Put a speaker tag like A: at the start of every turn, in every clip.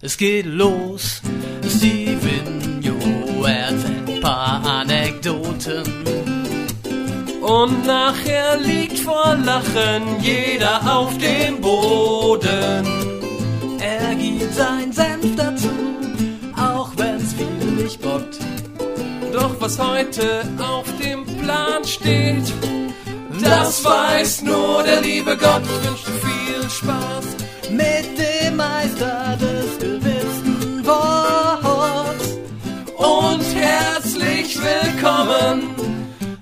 A: Es geht los, Steven erzählt paar Anekdoten. Und nachher liegt vor Lachen jeder auf dem Boden. Er gibt sein Senf dazu, auch wenn's viel nicht bockt. Doch was heute auf dem Plan steht, das weiß nur der liebe Gott. Ich wünsche viel Spaß mit willkommen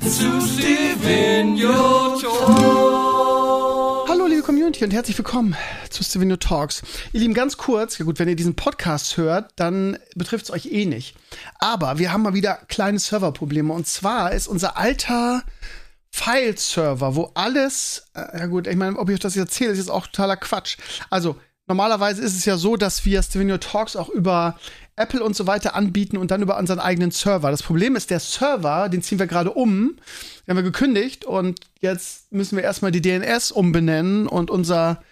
A: zu Stevenio Talk.
B: Hallo liebe Community und herzlich willkommen zu Stevenio Talks. Ihr Lieben, ganz kurz, ja gut, wenn ihr diesen Podcast hört, dann betrifft es euch eh nicht. Aber wir haben mal wieder kleine Serverprobleme und zwar ist unser alter File-Server, wo alles, äh, ja gut, ich meine, ob ich euch das jetzt erzähle, ist jetzt auch totaler Quatsch. Also, normalerweise ist es ja so, dass wir Stevenio Talks auch über Apple und so weiter anbieten und dann über unseren eigenen Server. Das Problem ist, der Server, den ziehen wir gerade um, den haben wir gekündigt und jetzt müssen wir erstmal die DNS umbenennen und unser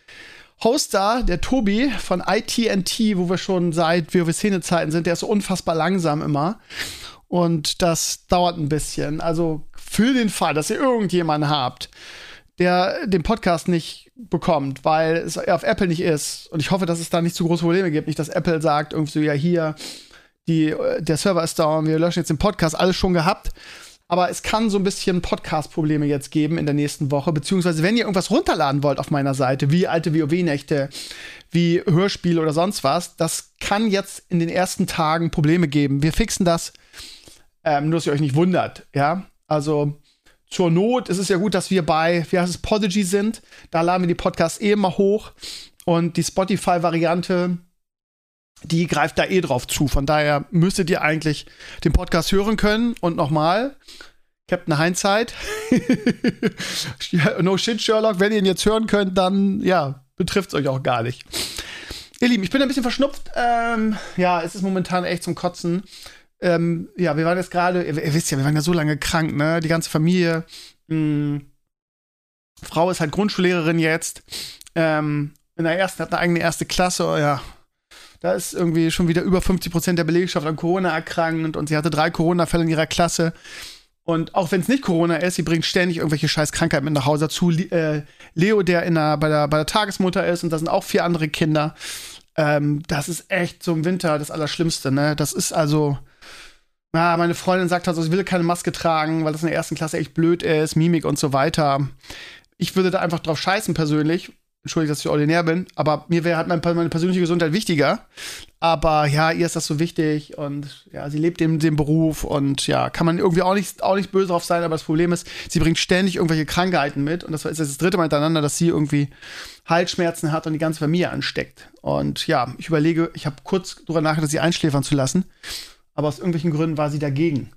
B: Hoster, der Tobi von ITNT, wo wir schon seit WoW-Szene-Zeiten sind, der ist so unfassbar langsam immer. Und das dauert ein bisschen. Also für den Fall, dass ihr irgendjemanden habt, der den Podcast nicht bekommt, weil es auf Apple nicht ist. Und ich hoffe, dass es da nicht zu große Probleme gibt. Nicht, dass Apple sagt, irgendwie so, ja, hier, die, der Server ist down, wir löschen jetzt den Podcast, alles schon gehabt. Aber es kann so ein bisschen Podcast-Probleme jetzt geben in der nächsten Woche. Beziehungsweise, wenn ihr irgendwas runterladen wollt auf meiner Seite, wie alte WoW-Nächte, wie Hörspiele oder sonst was, das kann jetzt in den ersten Tagen Probleme geben. Wir fixen das. Ähm, nur, dass ihr euch nicht wundert, ja. Also, zur Not ist es ja gut, dass wir bei, wie heißt es, Podigy sind. Da laden wir die Podcasts eh immer hoch. Und die Spotify-Variante, die greift da eh drauf zu. Von daher müsstet ihr eigentlich den Podcast hören können. Und nochmal, Captain Hindsight. no shit, Sherlock. Wenn ihr ihn jetzt hören könnt, dann, ja, betrifft es euch auch gar nicht. Ihr Lieben, ich bin ein bisschen verschnupft. Ähm, ja, es ist momentan echt zum Kotzen. Ähm, ja, wir waren jetzt gerade, ihr, ihr, wisst ja, wir waren ja so lange krank, ne? Die ganze Familie. Mh, hm, Frau ist halt Grundschullehrerin jetzt. Ähm, in der ersten, hat eine eigene erste Klasse, oh, ja. Da ist irgendwie schon wieder über 50 Prozent der Belegschaft an Corona erkrankt und sie hatte drei Corona-Fälle in ihrer Klasse. Und auch wenn es nicht Corona ist, sie bringt ständig irgendwelche scheiß Krankheiten mit nach Hause dazu. Äh, Leo, der in der, bei, der, bei der Tagesmutter ist, und da sind auch vier andere Kinder. Ähm, das ist echt so im Winter das Allerschlimmste, ne? Das ist also. Ja, meine Freundin sagt halt so, sie will keine Maske tragen, weil das in der ersten Klasse echt blöd ist, Mimik und so weiter. Ich würde da einfach drauf scheißen persönlich, Entschuldigung, dass ich ordinär bin, aber mir wäre halt meine persönliche Gesundheit wichtiger. Aber ja, ihr ist das so wichtig und ja, sie lebt in dem Beruf und ja, kann man irgendwie auch nicht, auch nicht böse drauf sein, aber das Problem ist, sie bringt ständig irgendwelche Krankheiten mit und das ist das dritte Mal hintereinander, dass sie irgendwie Halsschmerzen hat und die ganze Familie ansteckt. Und ja, ich überlege, ich habe kurz darüber nachgedacht, sie einschläfern zu lassen, aber aus irgendwelchen Gründen war sie dagegen.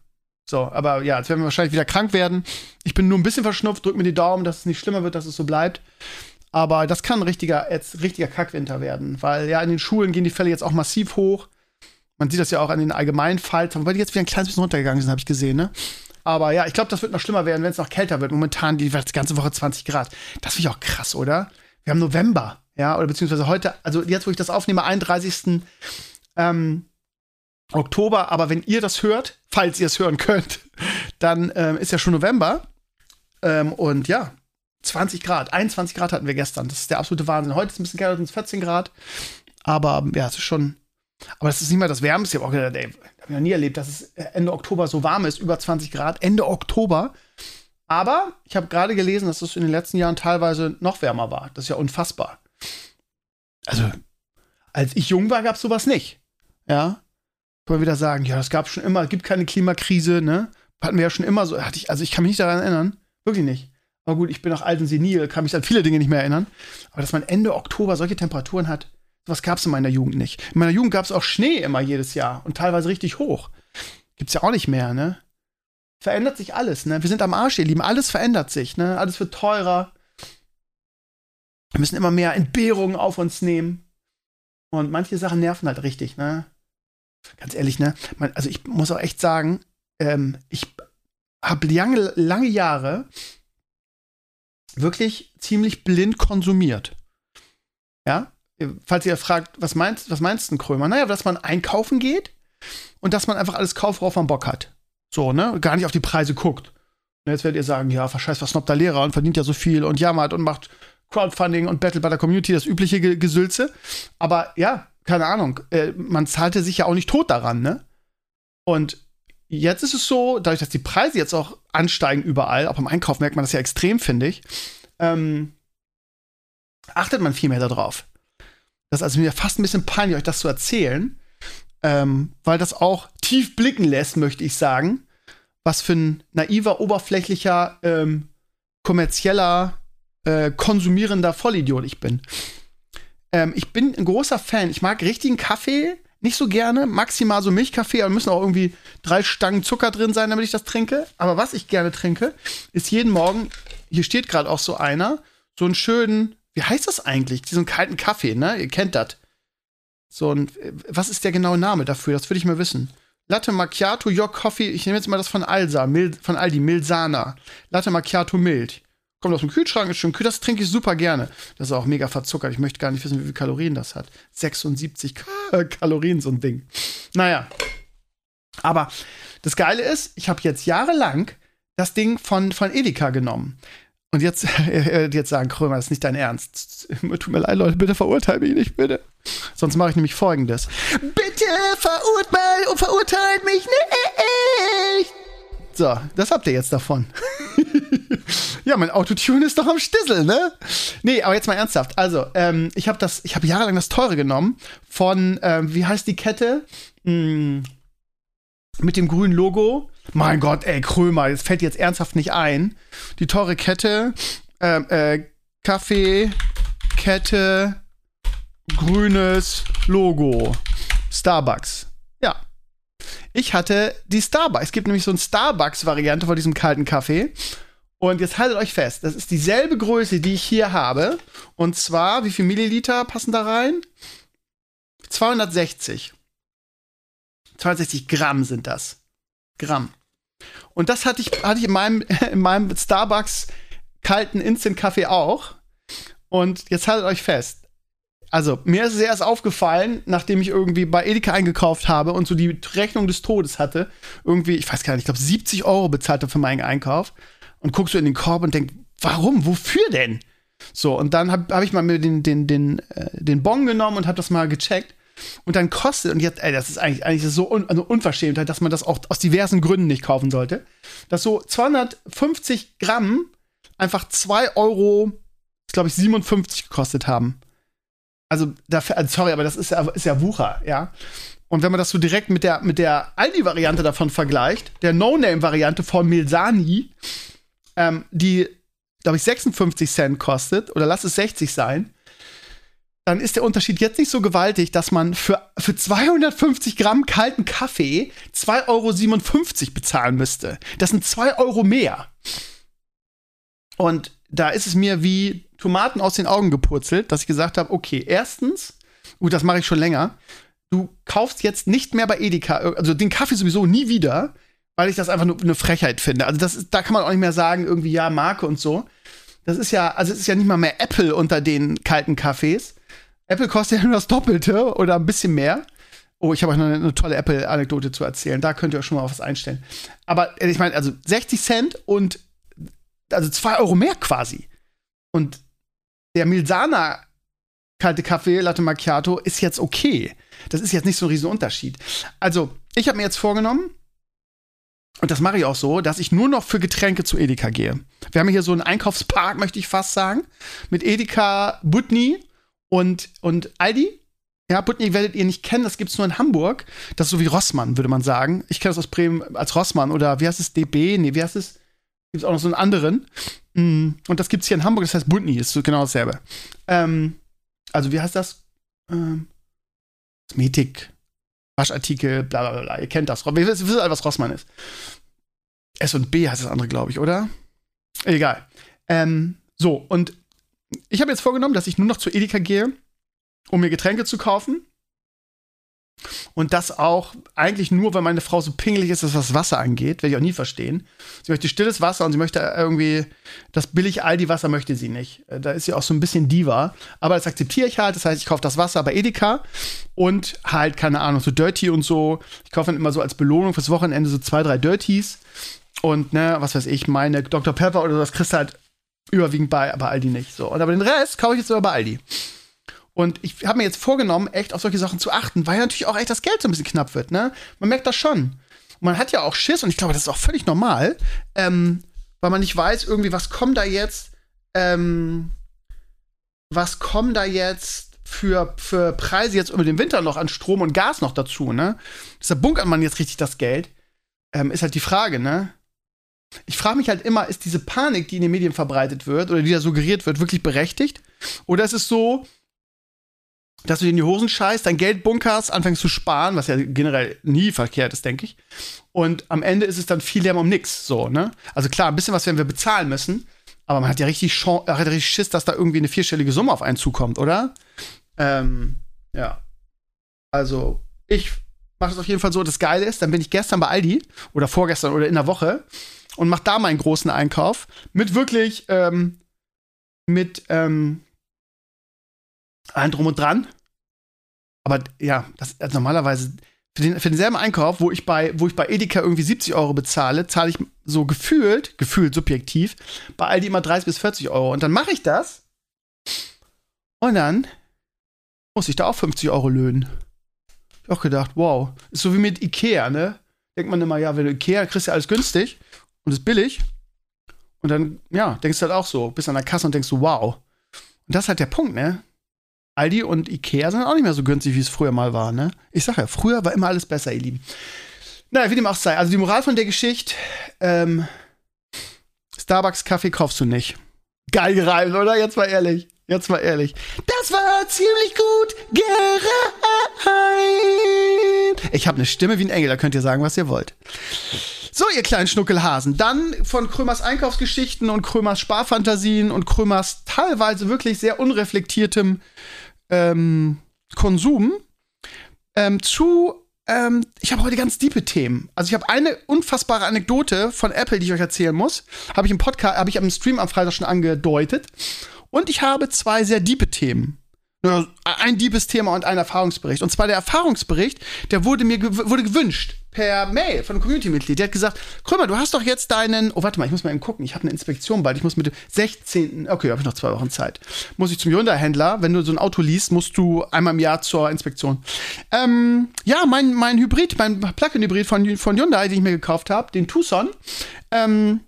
B: So, aber ja, jetzt werden wir wahrscheinlich wieder krank werden. Ich bin nur ein bisschen verschnupft, drück mir die Daumen, dass es nicht schlimmer wird, dass es so bleibt. Aber das kann ein richtiger, jetzt richtiger Kackwinter werden, weil ja in den Schulen gehen die Fälle jetzt auch massiv hoch. Man sieht das ja auch an den allgemeinen Falls, wobei die jetzt wieder ein kleines bisschen runtergegangen sind, habe ich gesehen, ne? Aber ja, ich glaube, das wird noch schlimmer werden, wenn es noch kälter wird. Momentan die, die ganze Woche 20 Grad. Das finde ich auch krass, oder? Wir haben November, ja, oder beziehungsweise heute, also jetzt, wo ich das aufnehme, 31. Ähm, Oktober, aber wenn ihr das hört, falls ihr es hören könnt, dann ähm, ist ja schon November. Ähm, und ja, 20 Grad, 21 Grad hatten wir gestern. Das ist der absolute Wahnsinn. Heute ist es ein bisschen kälter, sind es 14 Grad. Aber ja, es ist schon. Aber es ist nicht mal das Wärmste. Ich habe auch ich noch nie erlebt, dass es Ende Oktober so warm ist, über 20 Grad. Ende Oktober. Aber ich habe gerade gelesen, dass es in den letzten Jahren teilweise noch wärmer war. Das ist ja unfassbar. Also, als ich jung war, gab es sowas nicht. Ja. Kann man wieder sagen, ja, das gab schon immer, es gibt keine Klimakrise, ne? Hatten wir ja schon immer so. Hatte ich, also ich kann mich nicht daran erinnern. Wirklich nicht. Aber gut, ich bin auch alt und senil, kann mich an viele Dinge nicht mehr erinnern. Aber dass man Ende Oktober solche Temperaturen hat, sowas gab es in meiner Jugend nicht. In meiner Jugend gab es auch Schnee immer jedes Jahr und teilweise richtig hoch. Gibt's ja auch nicht mehr, ne? Verändert sich alles, ne? Wir sind am Arsch, ihr Lieben. Alles verändert sich, ne? Alles wird teurer. Wir müssen immer mehr Entbehrungen auf uns nehmen. Und manche Sachen nerven halt richtig, ne? Ganz ehrlich, ne? Also ich muss auch echt sagen, ähm, ich habe lange, lange Jahre wirklich ziemlich blind konsumiert. Ja, falls ihr fragt, was meinst, was meinst du, ein Krömer? Naja, dass man einkaufen geht und dass man einfach alles kauft, worauf man Bock hat. So, ne? Gar nicht auf die Preise guckt. Und jetzt werdet ihr sagen, ja, verscheiß, was der Lehrer und verdient ja so viel und jammert und macht Crowdfunding und Battle bei der Community, das übliche Gesülze. Aber ja, keine Ahnung, äh, man zahlte sich ja auch nicht tot daran, ne? Und jetzt ist es so, dadurch, dass die Preise jetzt auch ansteigen überall, auch beim Einkauf merkt man das ja extrem, finde ich, ähm, achtet man viel mehr darauf. Das ist also mir fast ein bisschen peinlich, euch das zu erzählen, ähm, weil das auch tief blicken lässt, möchte ich sagen, was für ein naiver, oberflächlicher, ähm, kommerzieller, äh, konsumierender Vollidiot ich bin. Ähm, ich bin ein großer Fan. Ich mag richtigen Kaffee nicht so gerne. Maximal so Milchkaffee, aber müssen auch irgendwie drei Stangen Zucker drin sein, damit ich das trinke. Aber was ich gerne trinke, ist jeden Morgen, hier steht gerade auch so einer, so einen schönen, wie heißt das eigentlich? Diesen kalten Kaffee, ne? Ihr kennt das. So ein, was ist der genaue Name dafür? Das würde ich mal wissen. Latte Macchiato, Your Coffee, ich nehme jetzt mal das von Alsa, Mil, von Aldi, Milsana. Latte Macchiato mild. Kommt aus dem Kühlschrank, ist schön kühl, das trinke ich super gerne. Das ist auch mega verzuckert. Ich möchte gar nicht wissen, wie viele Kalorien das hat. 76 Kalorien, so ein Ding. Naja. Aber das Geile ist, ich habe jetzt jahrelang das Ding von, von Edeka genommen. Und jetzt, jetzt sagen, Krömer, das ist nicht dein Ernst. Tut mir leid, Leute, bitte verurteilt mich nicht, bitte. Sonst mache ich nämlich folgendes. Bitte verurteilt, verurteilt mich nicht. So, das habt ihr jetzt davon. Ja, mein Autotune ist doch am Stissel, ne? Nee, aber jetzt mal ernsthaft. Also, ähm, ich habe das, ich habe jahrelang das teure genommen von, ähm, wie heißt die Kette? Hm, mit dem grünen Logo. Mein Gott, ey, Krömer, das fällt jetzt ernsthaft nicht ein. Die teure Kette, ähm, äh, Kaffee, Kette, grünes Logo. Starbucks. Ja. Ich hatte die Starbucks. Es gibt nämlich so eine Starbucks-Variante von diesem kalten Kaffee. Und jetzt haltet euch fest, das ist dieselbe Größe, die ich hier habe. Und zwar, wie viel Milliliter passen da rein? 260. 260 Gramm sind das. Gramm. Und das hatte ich, hatte ich in meinem, in meinem Starbucks kalten Instant-Kaffee auch. Und jetzt haltet euch fest. Also, mir ist es erst aufgefallen, nachdem ich irgendwie bei Edeka eingekauft habe und so die Rechnung des Todes hatte. Irgendwie, ich weiß gar nicht, ich glaube 70 Euro bezahlt er für meinen Einkauf und guckst du in den Korb und denkst, warum? Wofür denn? So, und dann habe hab ich mal mir den, den, den, äh, den Bon genommen und habe das mal gecheckt. Und dann kostet, und jetzt, ey, das ist eigentlich, eigentlich so un, also Unverschämtheit, dass man das auch aus diversen Gründen nicht kaufen sollte, dass so 250 Gramm einfach 2 Euro, glaube ich, 57 gekostet haben. Also, dafür, also sorry, aber das ist ja, ist ja Wucher, ja. Und wenn man das so direkt mit der, mit der Aldi-Variante davon vergleicht, der No-Name-Variante von Milsani, ähm, die, glaube ich, 56 Cent kostet, oder lass es 60 sein, dann ist der Unterschied jetzt nicht so gewaltig, dass man für, für 250 Gramm kalten Kaffee 2,57 Euro bezahlen müsste. Das sind 2 Euro mehr. Und da ist es mir wie Tomaten aus den Augen gepurzelt, dass ich gesagt habe, okay, erstens, gut, das mache ich schon länger, du kaufst jetzt nicht mehr bei Edeka, also den Kaffee sowieso nie wieder, weil ich das einfach nur eine Frechheit finde. Also das ist, da kann man auch nicht mehr sagen, irgendwie ja, Marke und so. Das ist ja, also es ist ja nicht mal mehr Apple unter den kalten Kaffees. Apple kostet ja nur das Doppelte oder ein bisschen mehr. Oh, ich habe euch noch eine, eine tolle Apple-Anekdote zu erzählen. Da könnt ihr euch schon mal was einstellen. Aber äh, ich meine, also 60 Cent und also 2 Euro mehr quasi. Und der Milsana kalte Kaffee, Latte Macchiato, ist jetzt okay. Das ist jetzt nicht so ein riesen Unterschied. Also, ich habe mir jetzt vorgenommen, und das mache ich auch so, dass ich nur noch für Getränke zu Edeka gehe. Wir haben hier so einen Einkaufspark, möchte ich fast sagen, mit Edeka, Butni und, und Aldi. Ja, Butni werdet ihr nicht kennen, das gibt es nur in Hamburg. Das ist so wie Rossmann, würde man sagen. Ich kenne das aus Bremen als Rossmann oder wie heißt es, DB? Nee, wie heißt es? Gibt es auch noch so einen anderen. Mm, und das gibt es hier in Hamburg, das heißt Butni, ist so genau dasselbe. Ähm, also, wie heißt das? Ähm, Kosmetik, Waschartikel, bla bla bla. Ihr kennt das. Wir wissen alle, was Rossmann ist. S und B heißt das andere, glaube ich, oder? Egal. Ähm, so, und ich habe jetzt vorgenommen, dass ich nur noch zu Edeka gehe, um mir Getränke zu kaufen. Und das auch eigentlich nur, weil meine Frau so pingelig ist, was das Wasser angeht. Werde ich auch nie verstehen. Sie möchte stilles Wasser und sie möchte irgendwie das billig Aldi-Wasser möchte sie nicht. Äh, da ist sie auch so ein bisschen Diva. Aber das akzeptiere ich halt. Das heißt, ich kaufe das Wasser bei Edeka und halt, keine Ahnung, so Dirty und so. Ich kaufe dann immer so als Belohnung fürs Wochenende so zwei, drei Dirties. Und, ne, was weiß ich, meine Dr. Pepper oder so, das kriegst du halt überwiegend bei, bei Aldi nicht. So. Und aber den Rest kaufe ich jetzt sogar bei Aldi. Und ich habe mir jetzt vorgenommen, echt auf solche Sachen zu achten, weil natürlich auch echt das Geld so ein bisschen knapp wird, ne? Man merkt das schon. Und man hat ja auch Schiss, und ich glaube, das ist auch völlig normal, ähm, weil man nicht weiß, irgendwie, was kommen da jetzt, ähm, was kommen da jetzt für, für Preise jetzt über den Winter noch an Strom und Gas noch dazu, ne? Deshalb bunkert man jetzt richtig das Geld. Ähm, ist halt die Frage, ne? Ich frage mich halt immer, ist diese Panik, die in den Medien verbreitet wird oder die da suggeriert wird, wirklich berechtigt? Oder ist es so, dass du dir in die Hosen scheißt, dein Geld bunkerst, anfängst zu sparen, was ja generell nie verkehrt ist, denke ich. Und am Ende ist es dann viel Lärm um nichts, so, ne? Also klar, ein bisschen was werden wir bezahlen müssen, aber man hat ja richtig, Chance, hat richtig Schiss, dass da irgendwie eine vierstellige Summe auf einen zukommt, oder? Ähm, ja. Also, ich mache es auf jeden Fall so, das Geile ist, dann bin ich gestern bei Aldi oder vorgestern oder in der Woche und mache da meinen großen Einkauf mit wirklich, ähm, mit, ähm, allen drum und dran. Aber ja, das also normalerweise für, den, für denselben Einkauf, wo ich bei, wo ich bei Edeka irgendwie 70 Euro bezahle, zahle ich so gefühlt, gefühlt subjektiv, bei Aldi immer 30 bis 40 Euro. Und dann mache ich das. Und dann muss ich da auch 50 Euro löhnen. Ich auch gedacht, wow. Ist so wie mit Ikea, ne? Denkt man immer, ja, wenn du Ikea kriegst du alles günstig und ist billig. Und dann, ja, denkst du halt auch so, bist an der Kasse und denkst so, wow. Und das ist halt der Punkt, ne? Aldi und Ikea sind auch nicht mehr so günstig, wie es früher mal war, ne? Ich sag ja, früher war immer alles besser, ihr Lieben. Naja, wie dem auch sei. Also die Moral von der Geschichte, ähm, Starbucks-Kaffee kaufst du nicht. Geil gereimt, oder? Jetzt mal ehrlich. Jetzt mal ehrlich. Das war ziemlich gut gereimt. Ich habe eine Stimme wie ein Engel, da könnt ihr sagen, was ihr wollt. So, ihr kleinen Schnuckelhasen. Dann von Krömers Einkaufsgeschichten und Krömers Sparfantasien und Krömers teilweise wirklich sehr unreflektiertem ähm, Konsum ähm, zu ähm, ich habe heute ganz diepe Themen. Also ich habe eine unfassbare Anekdote von Apple, die ich euch erzählen muss. Habe ich im Podcast, habe ich am Stream am Freitag schon angedeutet. Und ich habe zwei sehr diepe Themen ein Diebesthema und ein Erfahrungsbericht. Und zwar der Erfahrungsbericht, der wurde mir gew wurde gewünscht per Mail von einem Community-Mitglied. Der hat gesagt, Krömer, du hast doch jetzt deinen, oh warte mal, ich muss mal eben gucken, ich habe eine Inspektion bald, ich muss mit dem 16., okay, habe ich noch zwei Wochen Zeit, muss ich zum Hyundai-Händler, wenn du so ein Auto liest, musst du einmal im Jahr zur Inspektion. Ähm, ja, mein, mein Hybrid, mein Plug-in-Hybrid von, von Hyundai, den ich mir gekauft habe, den Tucson, ähm,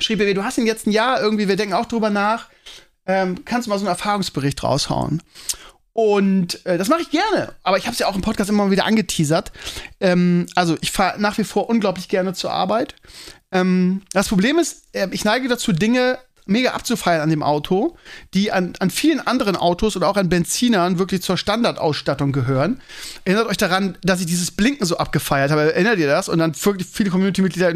B: schrieb er, du hast ihn jetzt ein Jahr irgendwie, wir denken auch drüber nach, ähm, kannst du mal so einen Erfahrungsbericht raushauen. Und äh, das mache ich gerne, aber ich habe es ja auch im Podcast immer wieder angeteasert. Ähm, also ich fahre nach wie vor unglaublich gerne zur Arbeit. Ähm, das Problem ist, äh, ich neige dazu, Dinge mega abzufeiern an dem Auto, die an, an vielen anderen Autos oder auch an Benzinern wirklich zur Standardausstattung gehören. Erinnert euch daran, dass ich dieses Blinken so abgefeiert habe. Erinnert ihr das? Und dann viele Community-Mitglieder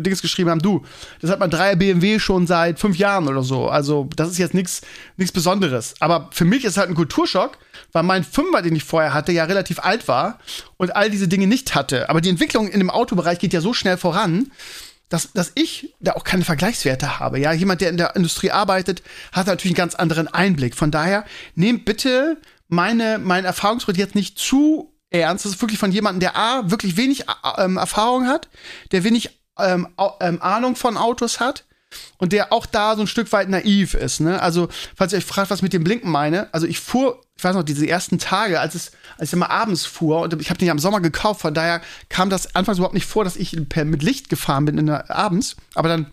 B: Dings geschrieben haben, du, das hat man 3 BMW schon seit fünf Jahren oder so. Also das ist jetzt nichts Besonderes. Aber für mich ist es halt ein Kulturschock, weil mein Fünfer, den ich vorher hatte, ja relativ alt war und all diese Dinge nicht hatte. Aber die Entwicklung in dem Autobereich geht ja so schnell voran, dass, dass ich da auch keine Vergleichswerte habe. Ja, jemand, der in der Industrie arbeitet, hat natürlich einen ganz anderen Einblick. Von daher, nehmt bitte meine, meinen Erfahrungsbericht jetzt nicht zu ernst. Das ist wirklich von jemandem, der A, wirklich wenig ähm, Erfahrung hat, der wenig ähm, ähm, Ahnung von Autos hat und der auch da so ein Stück weit naiv ist. Ne? Also, falls ihr euch fragt, was ich mit dem Blinken meine, also ich fuhr, ich weiß noch, diese ersten Tage, als es, als ich immer abends fuhr, und ich habe den ja im Sommer gekauft, von daher kam das anfangs überhaupt nicht vor, dass ich mit Licht gefahren bin in der, abends, aber dann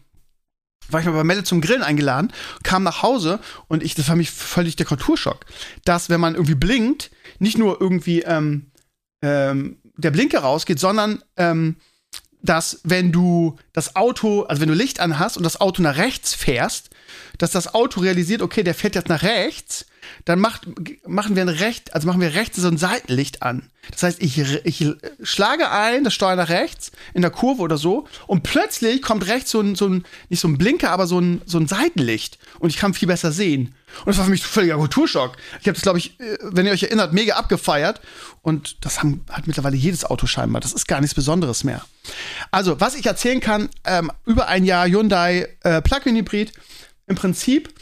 B: war ich mal bei Melle zum Grillen eingeladen, kam nach Hause und ich, das war mich völlig der Kulturschock, dass wenn man irgendwie blinkt, nicht nur irgendwie ähm, ähm, der Blinker rausgeht, sondern ähm, dass wenn du das Auto, also wenn du Licht an hast und das Auto nach rechts fährst, dass das Auto realisiert, okay, der fährt jetzt nach rechts, dann macht, machen wir ein recht, also machen wir rechts so ein Seitenlicht an. Das heißt, ich, ich schlage ein, das Steuer nach rechts, in der Kurve oder so, und plötzlich kommt rechts so ein, so ein nicht so ein Blinker, aber so ein, so ein Seitenlicht. Und ich kann viel besser sehen. Und das war für mich völliger Kulturschock. Ich habe das, glaube ich, äh, wenn ihr euch erinnert, mega abgefeiert. Und das haben, hat mittlerweile jedes Auto scheinbar. Das ist gar nichts Besonderes mehr. Also, was ich erzählen kann, ähm, über ein Jahr Hyundai äh, Plug-in Hybrid, im Prinzip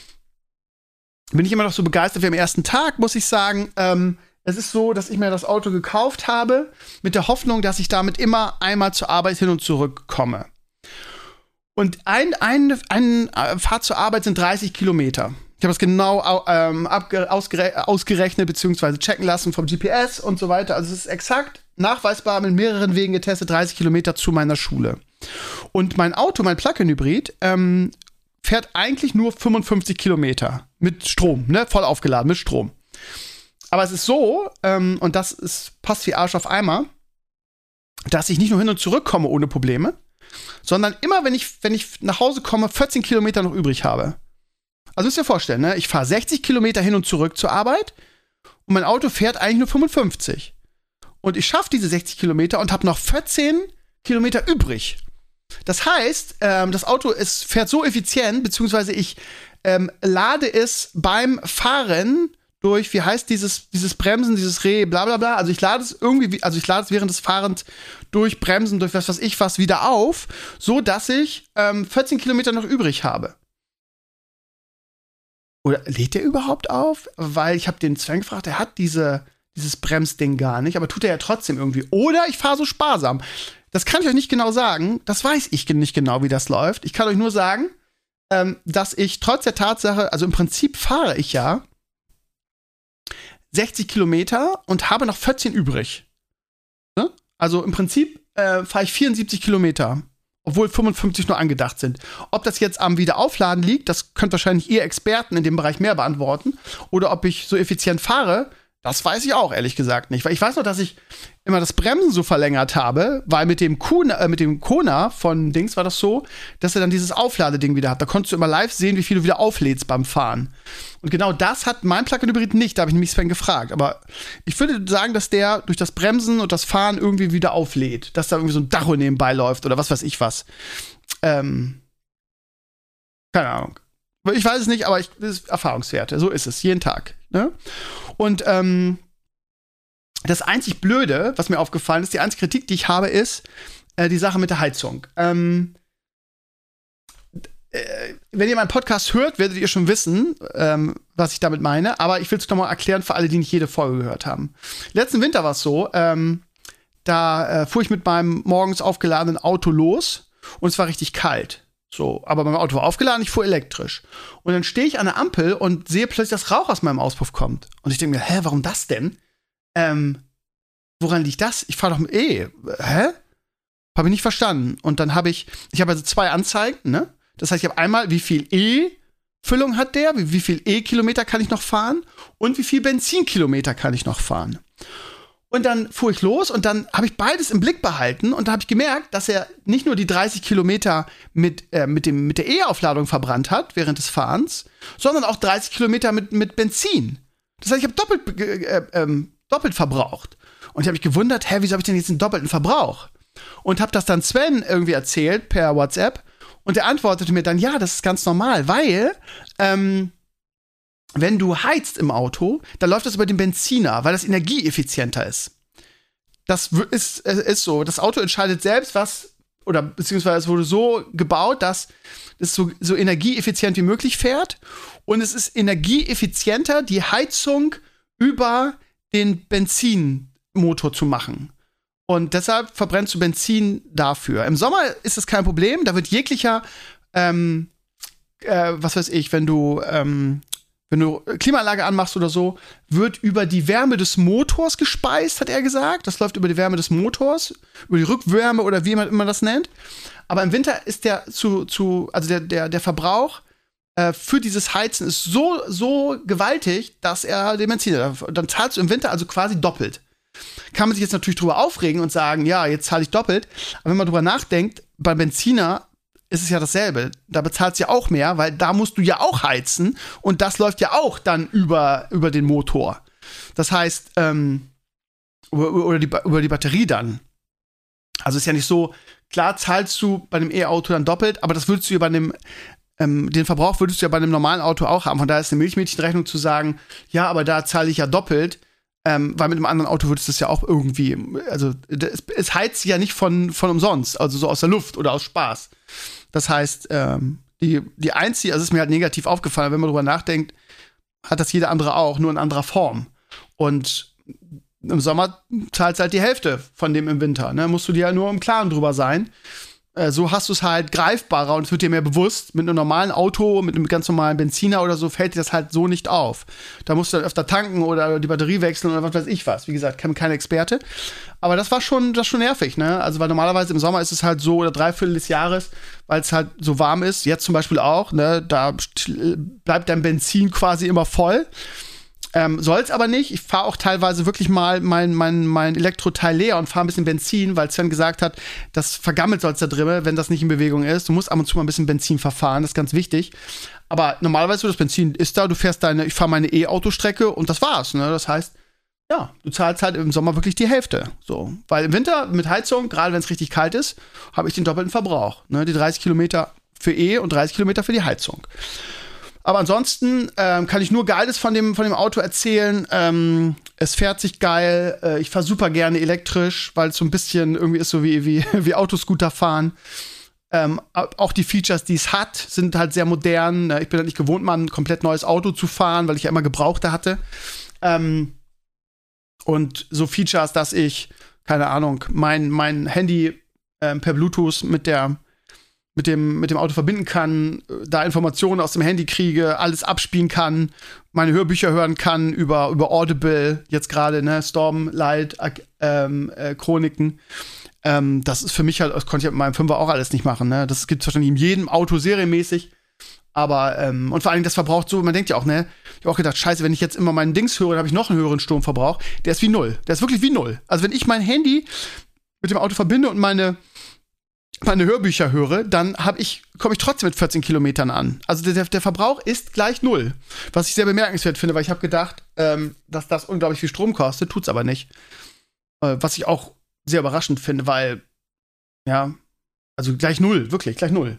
B: bin ich immer noch so begeistert wie am ersten Tag, muss ich sagen. Ähm, es ist so, dass ich mir das Auto gekauft habe, mit der Hoffnung, dass ich damit immer einmal zur Arbeit hin und zurück komme. Und ein, ein, ein äh, Fahrt zur Arbeit sind 30 Kilometer. Ich habe das genau ähm, ausgerechnet bzw. checken lassen vom GPS und so weiter. Also es ist exakt nachweisbar mit mehreren Wegen getestet, 30 Kilometer zu meiner Schule. Und mein Auto, mein Plug-in-Hybrid, ähm, fährt eigentlich nur 55 Kilometer mit Strom, ne? Voll aufgeladen mit Strom. Aber es ist so, ähm, und das ist, passt wie Arsch auf Eimer, dass ich nicht nur hin und zurück komme ohne Probleme, sondern immer, wenn ich, wenn ich nach Hause komme, 14 Kilometer noch übrig habe. Also müsst ihr vorstellen, ne? ich fahre 60 Kilometer hin und zurück zur Arbeit und mein Auto fährt eigentlich nur 55. Und ich schaffe diese 60 Kilometer und habe noch 14 Kilometer übrig. Das heißt, ähm, das Auto ist, fährt so effizient, beziehungsweise ich ähm, lade es beim Fahren durch, wie heißt dieses, dieses Bremsen, dieses Reh, bla bla bla. Also ich lade es irgendwie, also ich lade es während des Fahrens durch Bremsen, durch was weiß ich was wieder auf, so dass ich ähm, 14 Kilometer noch übrig habe. Oder lädt der überhaupt auf? Weil ich habe den Sven gefragt, er hat diese, dieses Bremsding gar nicht, aber tut er ja trotzdem irgendwie. Oder ich fahre so sparsam. Das kann ich euch nicht genau sagen. Das weiß ich nicht genau, wie das läuft. Ich kann euch nur sagen, ähm, dass ich trotz der Tatsache, also im Prinzip fahre ich ja 60 Kilometer und habe noch 14 übrig. Ne? Also im Prinzip äh, fahre ich 74 Kilometer, obwohl 55 nur angedacht sind. Ob das jetzt am Wiederaufladen liegt, das könnt wahrscheinlich ihr Experten in dem Bereich mehr beantworten. Oder ob ich so effizient fahre, das weiß ich auch, ehrlich gesagt nicht. Weil ich weiß noch, dass ich immer das Bremsen so verlängert habe, weil mit dem, Kuna, äh, mit dem Kona von Dings war das so, dass er dann dieses Aufladeding wieder hat. Da konntest du immer live sehen, wie viel du wieder auflädst beim Fahren. Und genau das hat mein Plug-in-Hybrid nicht. Da habe ich nämlich Sven gefragt. Aber ich würde sagen, dass der durch das Bremsen und das Fahren irgendwie wieder auflädt. Dass da irgendwie so ein Dacho nebenbei läuft oder was weiß ich was. Ähm, keine Ahnung. Ich weiß es nicht, aber ich, das ist Erfahrungswerte. So ist es, jeden Tag. Ne? Und ähm, das einzig Blöde, was mir aufgefallen ist, die einzige Kritik, die ich habe, ist äh, die Sache mit der Heizung. Ähm, äh, wenn ihr meinen Podcast hört, werdet ihr schon wissen, ähm, was ich damit meine. Aber ich will es nochmal erklären für alle, die nicht jede Folge gehört haben. Letzten Winter war es so, ähm, da äh, fuhr ich mit meinem morgens aufgeladenen Auto los und es war richtig kalt. So, aber mein Auto war aufgeladen, ich fuhr elektrisch. Und dann stehe ich an der Ampel und sehe plötzlich, dass Rauch aus meinem Auspuff kommt. Und ich denke mir, hä, warum das denn? Ähm, woran liegt das? Ich fahre doch mit E. Hä? Habe ich nicht verstanden. Und dann habe ich, ich habe also zwei Anzeigen, ne? Das heißt, ich habe einmal, wie viel E-Füllung hat der, wie, wie viel E-Kilometer kann ich noch fahren und wie viel Benzinkilometer kann ich noch fahren. Und dann fuhr ich los und dann habe ich beides im Blick behalten und da habe ich gemerkt, dass er nicht nur die 30 Kilometer mit, äh, mit, dem, mit der E-Aufladung verbrannt hat während des Fahrens, sondern auch 30 Kilometer mit, mit Benzin. Das heißt, ich habe doppelt, äh, äh, doppelt verbraucht. Und ich habe mich gewundert, hä, wieso habe ich denn jetzt einen doppelten Verbrauch? Und habe das dann Sven irgendwie erzählt per WhatsApp und er antwortete mir dann, ja, das ist ganz normal, weil ähm, wenn du heizt im Auto, dann läuft das über den Benziner, weil das energieeffizienter ist. Das ist, ist so. Das Auto entscheidet selbst, was, oder beziehungsweise es wurde so gebaut, dass es so, so energieeffizient wie möglich fährt. Und es ist energieeffizienter, die Heizung über den Benzinmotor zu machen. Und deshalb verbrennst du Benzin dafür. Im Sommer ist das kein Problem. Da wird jeglicher, ähm, äh, was weiß ich, wenn du ähm, wenn du Klimaanlage anmachst oder so, wird über die Wärme des Motors gespeist, hat er gesagt. Das läuft über die Wärme des Motors, über die Rückwärme oder wie man immer das nennt. Aber im Winter ist der zu, zu also der, der, der Verbrauch äh, für dieses Heizen ist so, so gewaltig, dass er den Benzin, dann zahlst du im Winter also quasi doppelt. Kann man sich jetzt natürlich drüber aufregen und sagen, ja, jetzt zahle ich doppelt. Aber wenn man drüber nachdenkt, beim Benziner ist es ja dasselbe. Da bezahlst du ja auch mehr, weil da musst du ja auch heizen und das läuft ja auch dann über, über den Motor. Das heißt, ähm, über, über, die, über die Batterie dann. Also ist ja nicht so, klar zahlst du bei einem E-Auto dann doppelt, aber das würdest du ja bei einem, ähm, den Verbrauch würdest du ja bei einem normalen Auto auch haben. Von daher ist eine Milchmädchenrechnung zu sagen, ja, aber da zahle ich ja doppelt, ähm, weil mit einem anderen Auto würdest du es ja auch irgendwie, also es, es heizt ja nicht von, von umsonst, also so aus der Luft oder aus Spaß. Das heißt, ähm, die, die einzige, also es ist mir halt negativ aufgefallen, wenn man drüber nachdenkt, hat das jeder andere auch, nur in anderer Form. Und im Sommer zahlst halt die Hälfte von dem im Winter. Ne? Musst du dir ja nur im Klaren drüber sein. Äh, so hast du es halt greifbarer und es wird dir mehr bewusst. Mit einem normalen Auto, mit einem ganz normalen Benziner oder so, fällt dir das halt so nicht auf. Da musst du dann öfter tanken oder die Batterie wechseln oder was weiß ich was. Wie gesagt, kein, kein Experte. Aber das war schon, das schon nervig, ne? Also, weil normalerweise im Sommer ist es halt so, oder dreiviertel des Jahres, weil es halt so warm ist, jetzt zum Beispiel auch, ne? Da bleibt dein Benzin quasi immer voll. Ähm, Soll es aber nicht. Ich fahre auch teilweise wirklich mal mein, mein, mein Elektroteil leer und fahre ein bisschen Benzin, weil Sven gesagt hat, das vergammelt sonst da drin, wenn das nicht in Bewegung ist. Du musst ab und zu mal ein bisschen Benzin verfahren, das ist ganz wichtig. Aber normalerweise, das Benzin ist da, du fährst deine, ich fahre meine E-Autostrecke und das war's. Ne? Das heißt, ja, du zahlst halt im Sommer wirklich die Hälfte. So. Weil im Winter mit Heizung, gerade wenn es richtig kalt ist, habe ich den doppelten Verbrauch. Ne? Die 30 Kilometer für E und 30 Kilometer für die Heizung. Aber ansonsten ähm, kann ich nur Geiles von dem, von dem Auto erzählen. Ähm, es fährt sich geil. Äh, ich fahre super gerne elektrisch, weil es so ein bisschen irgendwie ist so wie, wie, wie Autoscooter fahren. Ähm, auch die Features, die es hat, sind halt sehr modern. Ich bin halt nicht gewohnt, mal ein komplett neues Auto zu fahren, weil ich ja immer Gebrauchte hatte. Ähm, und so Features, dass ich, keine Ahnung, mein, mein Handy ähm, per Bluetooth mit der mit dem, mit dem Auto verbinden kann, da Informationen aus dem Handy kriege, alles abspielen kann, meine Hörbücher hören kann über, über Audible, jetzt gerade, ne, Stormlight, ähm, äh, Chroniken. Ähm, das ist für mich halt, das konnte ich mit meinem Fünfer auch alles nicht machen, ne? Das gibt es wahrscheinlich in jedem Auto serienmäßig. Aber, ähm, und vor allem, das verbraucht so, man denkt ja auch, ne? Ich habe auch gedacht, scheiße, wenn ich jetzt immer meinen Dings höre, dann habe ich noch einen höheren Stromverbrauch. Der ist wie null. Der ist wirklich wie null. Also, wenn ich mein Handy mit dem Auto verbinde und meine meine Hörbücher höre, dann habe ich komme ich trotzdem mit 14 Kilometern an. Also der, der Verbrauch ist gleich null, was ich sehr bemerkenswert finde, weil ich habe gedacht, ähm, dass das unglaublich viel Strom kostet, tut's aber nicht. Äh, was ich auch sehr überraschend finde, weil ja, also gleich null, wirklich gleich null.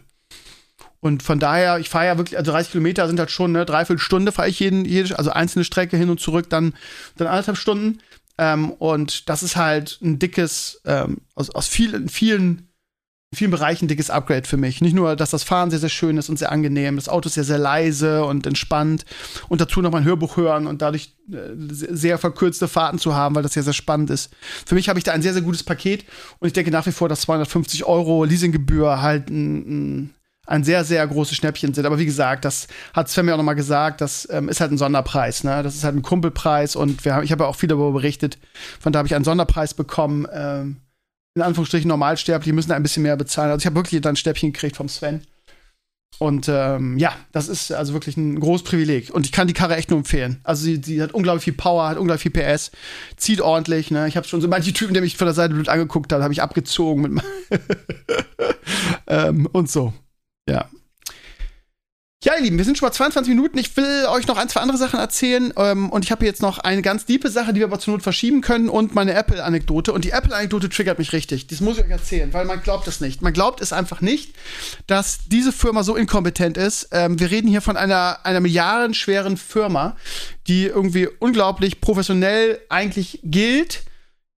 B: Und von daher, ich fahre ja wirklich, also 30 Kilometer sind halt schon eine Dreiviertelstunde fahre ich jeden, jede, also einzelne Strecke hin und zurück, dann, dann anderthalb Stunden. Ähm, und das ist halt ein dickes, ähm, aus, aus vielen, vielen in vielen Bereichen dickes Upgrade für mich. Nicht nur, dass das Fahren sehr, sehr schön ist und sehr angenehm, das Auto ist sehr, sehr leise und entspannt und dazu noch mal ein Hörbuch hören und dadurch äh, sehr verkürzte Fahrten zu haben, weil das sehr, sehr spannend ist. Für mich habe ich da ein sehr, sehr gutes Paket und ich denke nach wie vor, dass 250 Euro Leasinggebühr halt ein, ein ein sehr, sehr großes Schnäppchen sind. Aber wie gesagt, das hat Sven mir auch nochmal gesagt, das ähm, ist halt ein Sonderpreis. Ne? Das ist halt ein Kumpelpreis und wir haben, ich habe ja auch viel darüber berichtet. Von da habe ich einen Sonderpreis bekommen. Ähm, in Anführungsstrichen Normalsterbliche müssen ein bisschen mehr bezahlen. Also ich habe wirklich dann ein Stäbchen gekriegt vom Sven. Und ähm, ja, das ist also wirklich ein großes Privileg. Und ich kann die Karre echt nur empfehlen. Also sie, sie hat unglaublich viel Power, hat unglaublich viel PS, zieht ordentlich. Ne? Ich habe schon so manche Typen, der mich von der Seite blöd angeguckt hat, habe ich abgezogen mit ähm, und so. Ja, ja, ihr Lieben, wir sind schon mal 22 Minuten. Ich will euch noch ein, zwei andere Sachen erzählen. Ähm, und ich habe jetzt noch eine ganz diepe Sache, die wir aber zur Not verschieben können und meine Apple-Anekdote. Und die Apple-Anekdote triggert mich richtig. Das muss ich euch erzählen, weil man glaubt es nicht. Man glaubt es einfach nicht, dass diese Firma so inkompetent ist. Ähm, wir reden hier von einer, einer milliardenschweren Firma, die irgendwie unglaublich professionell eigentlich gilt,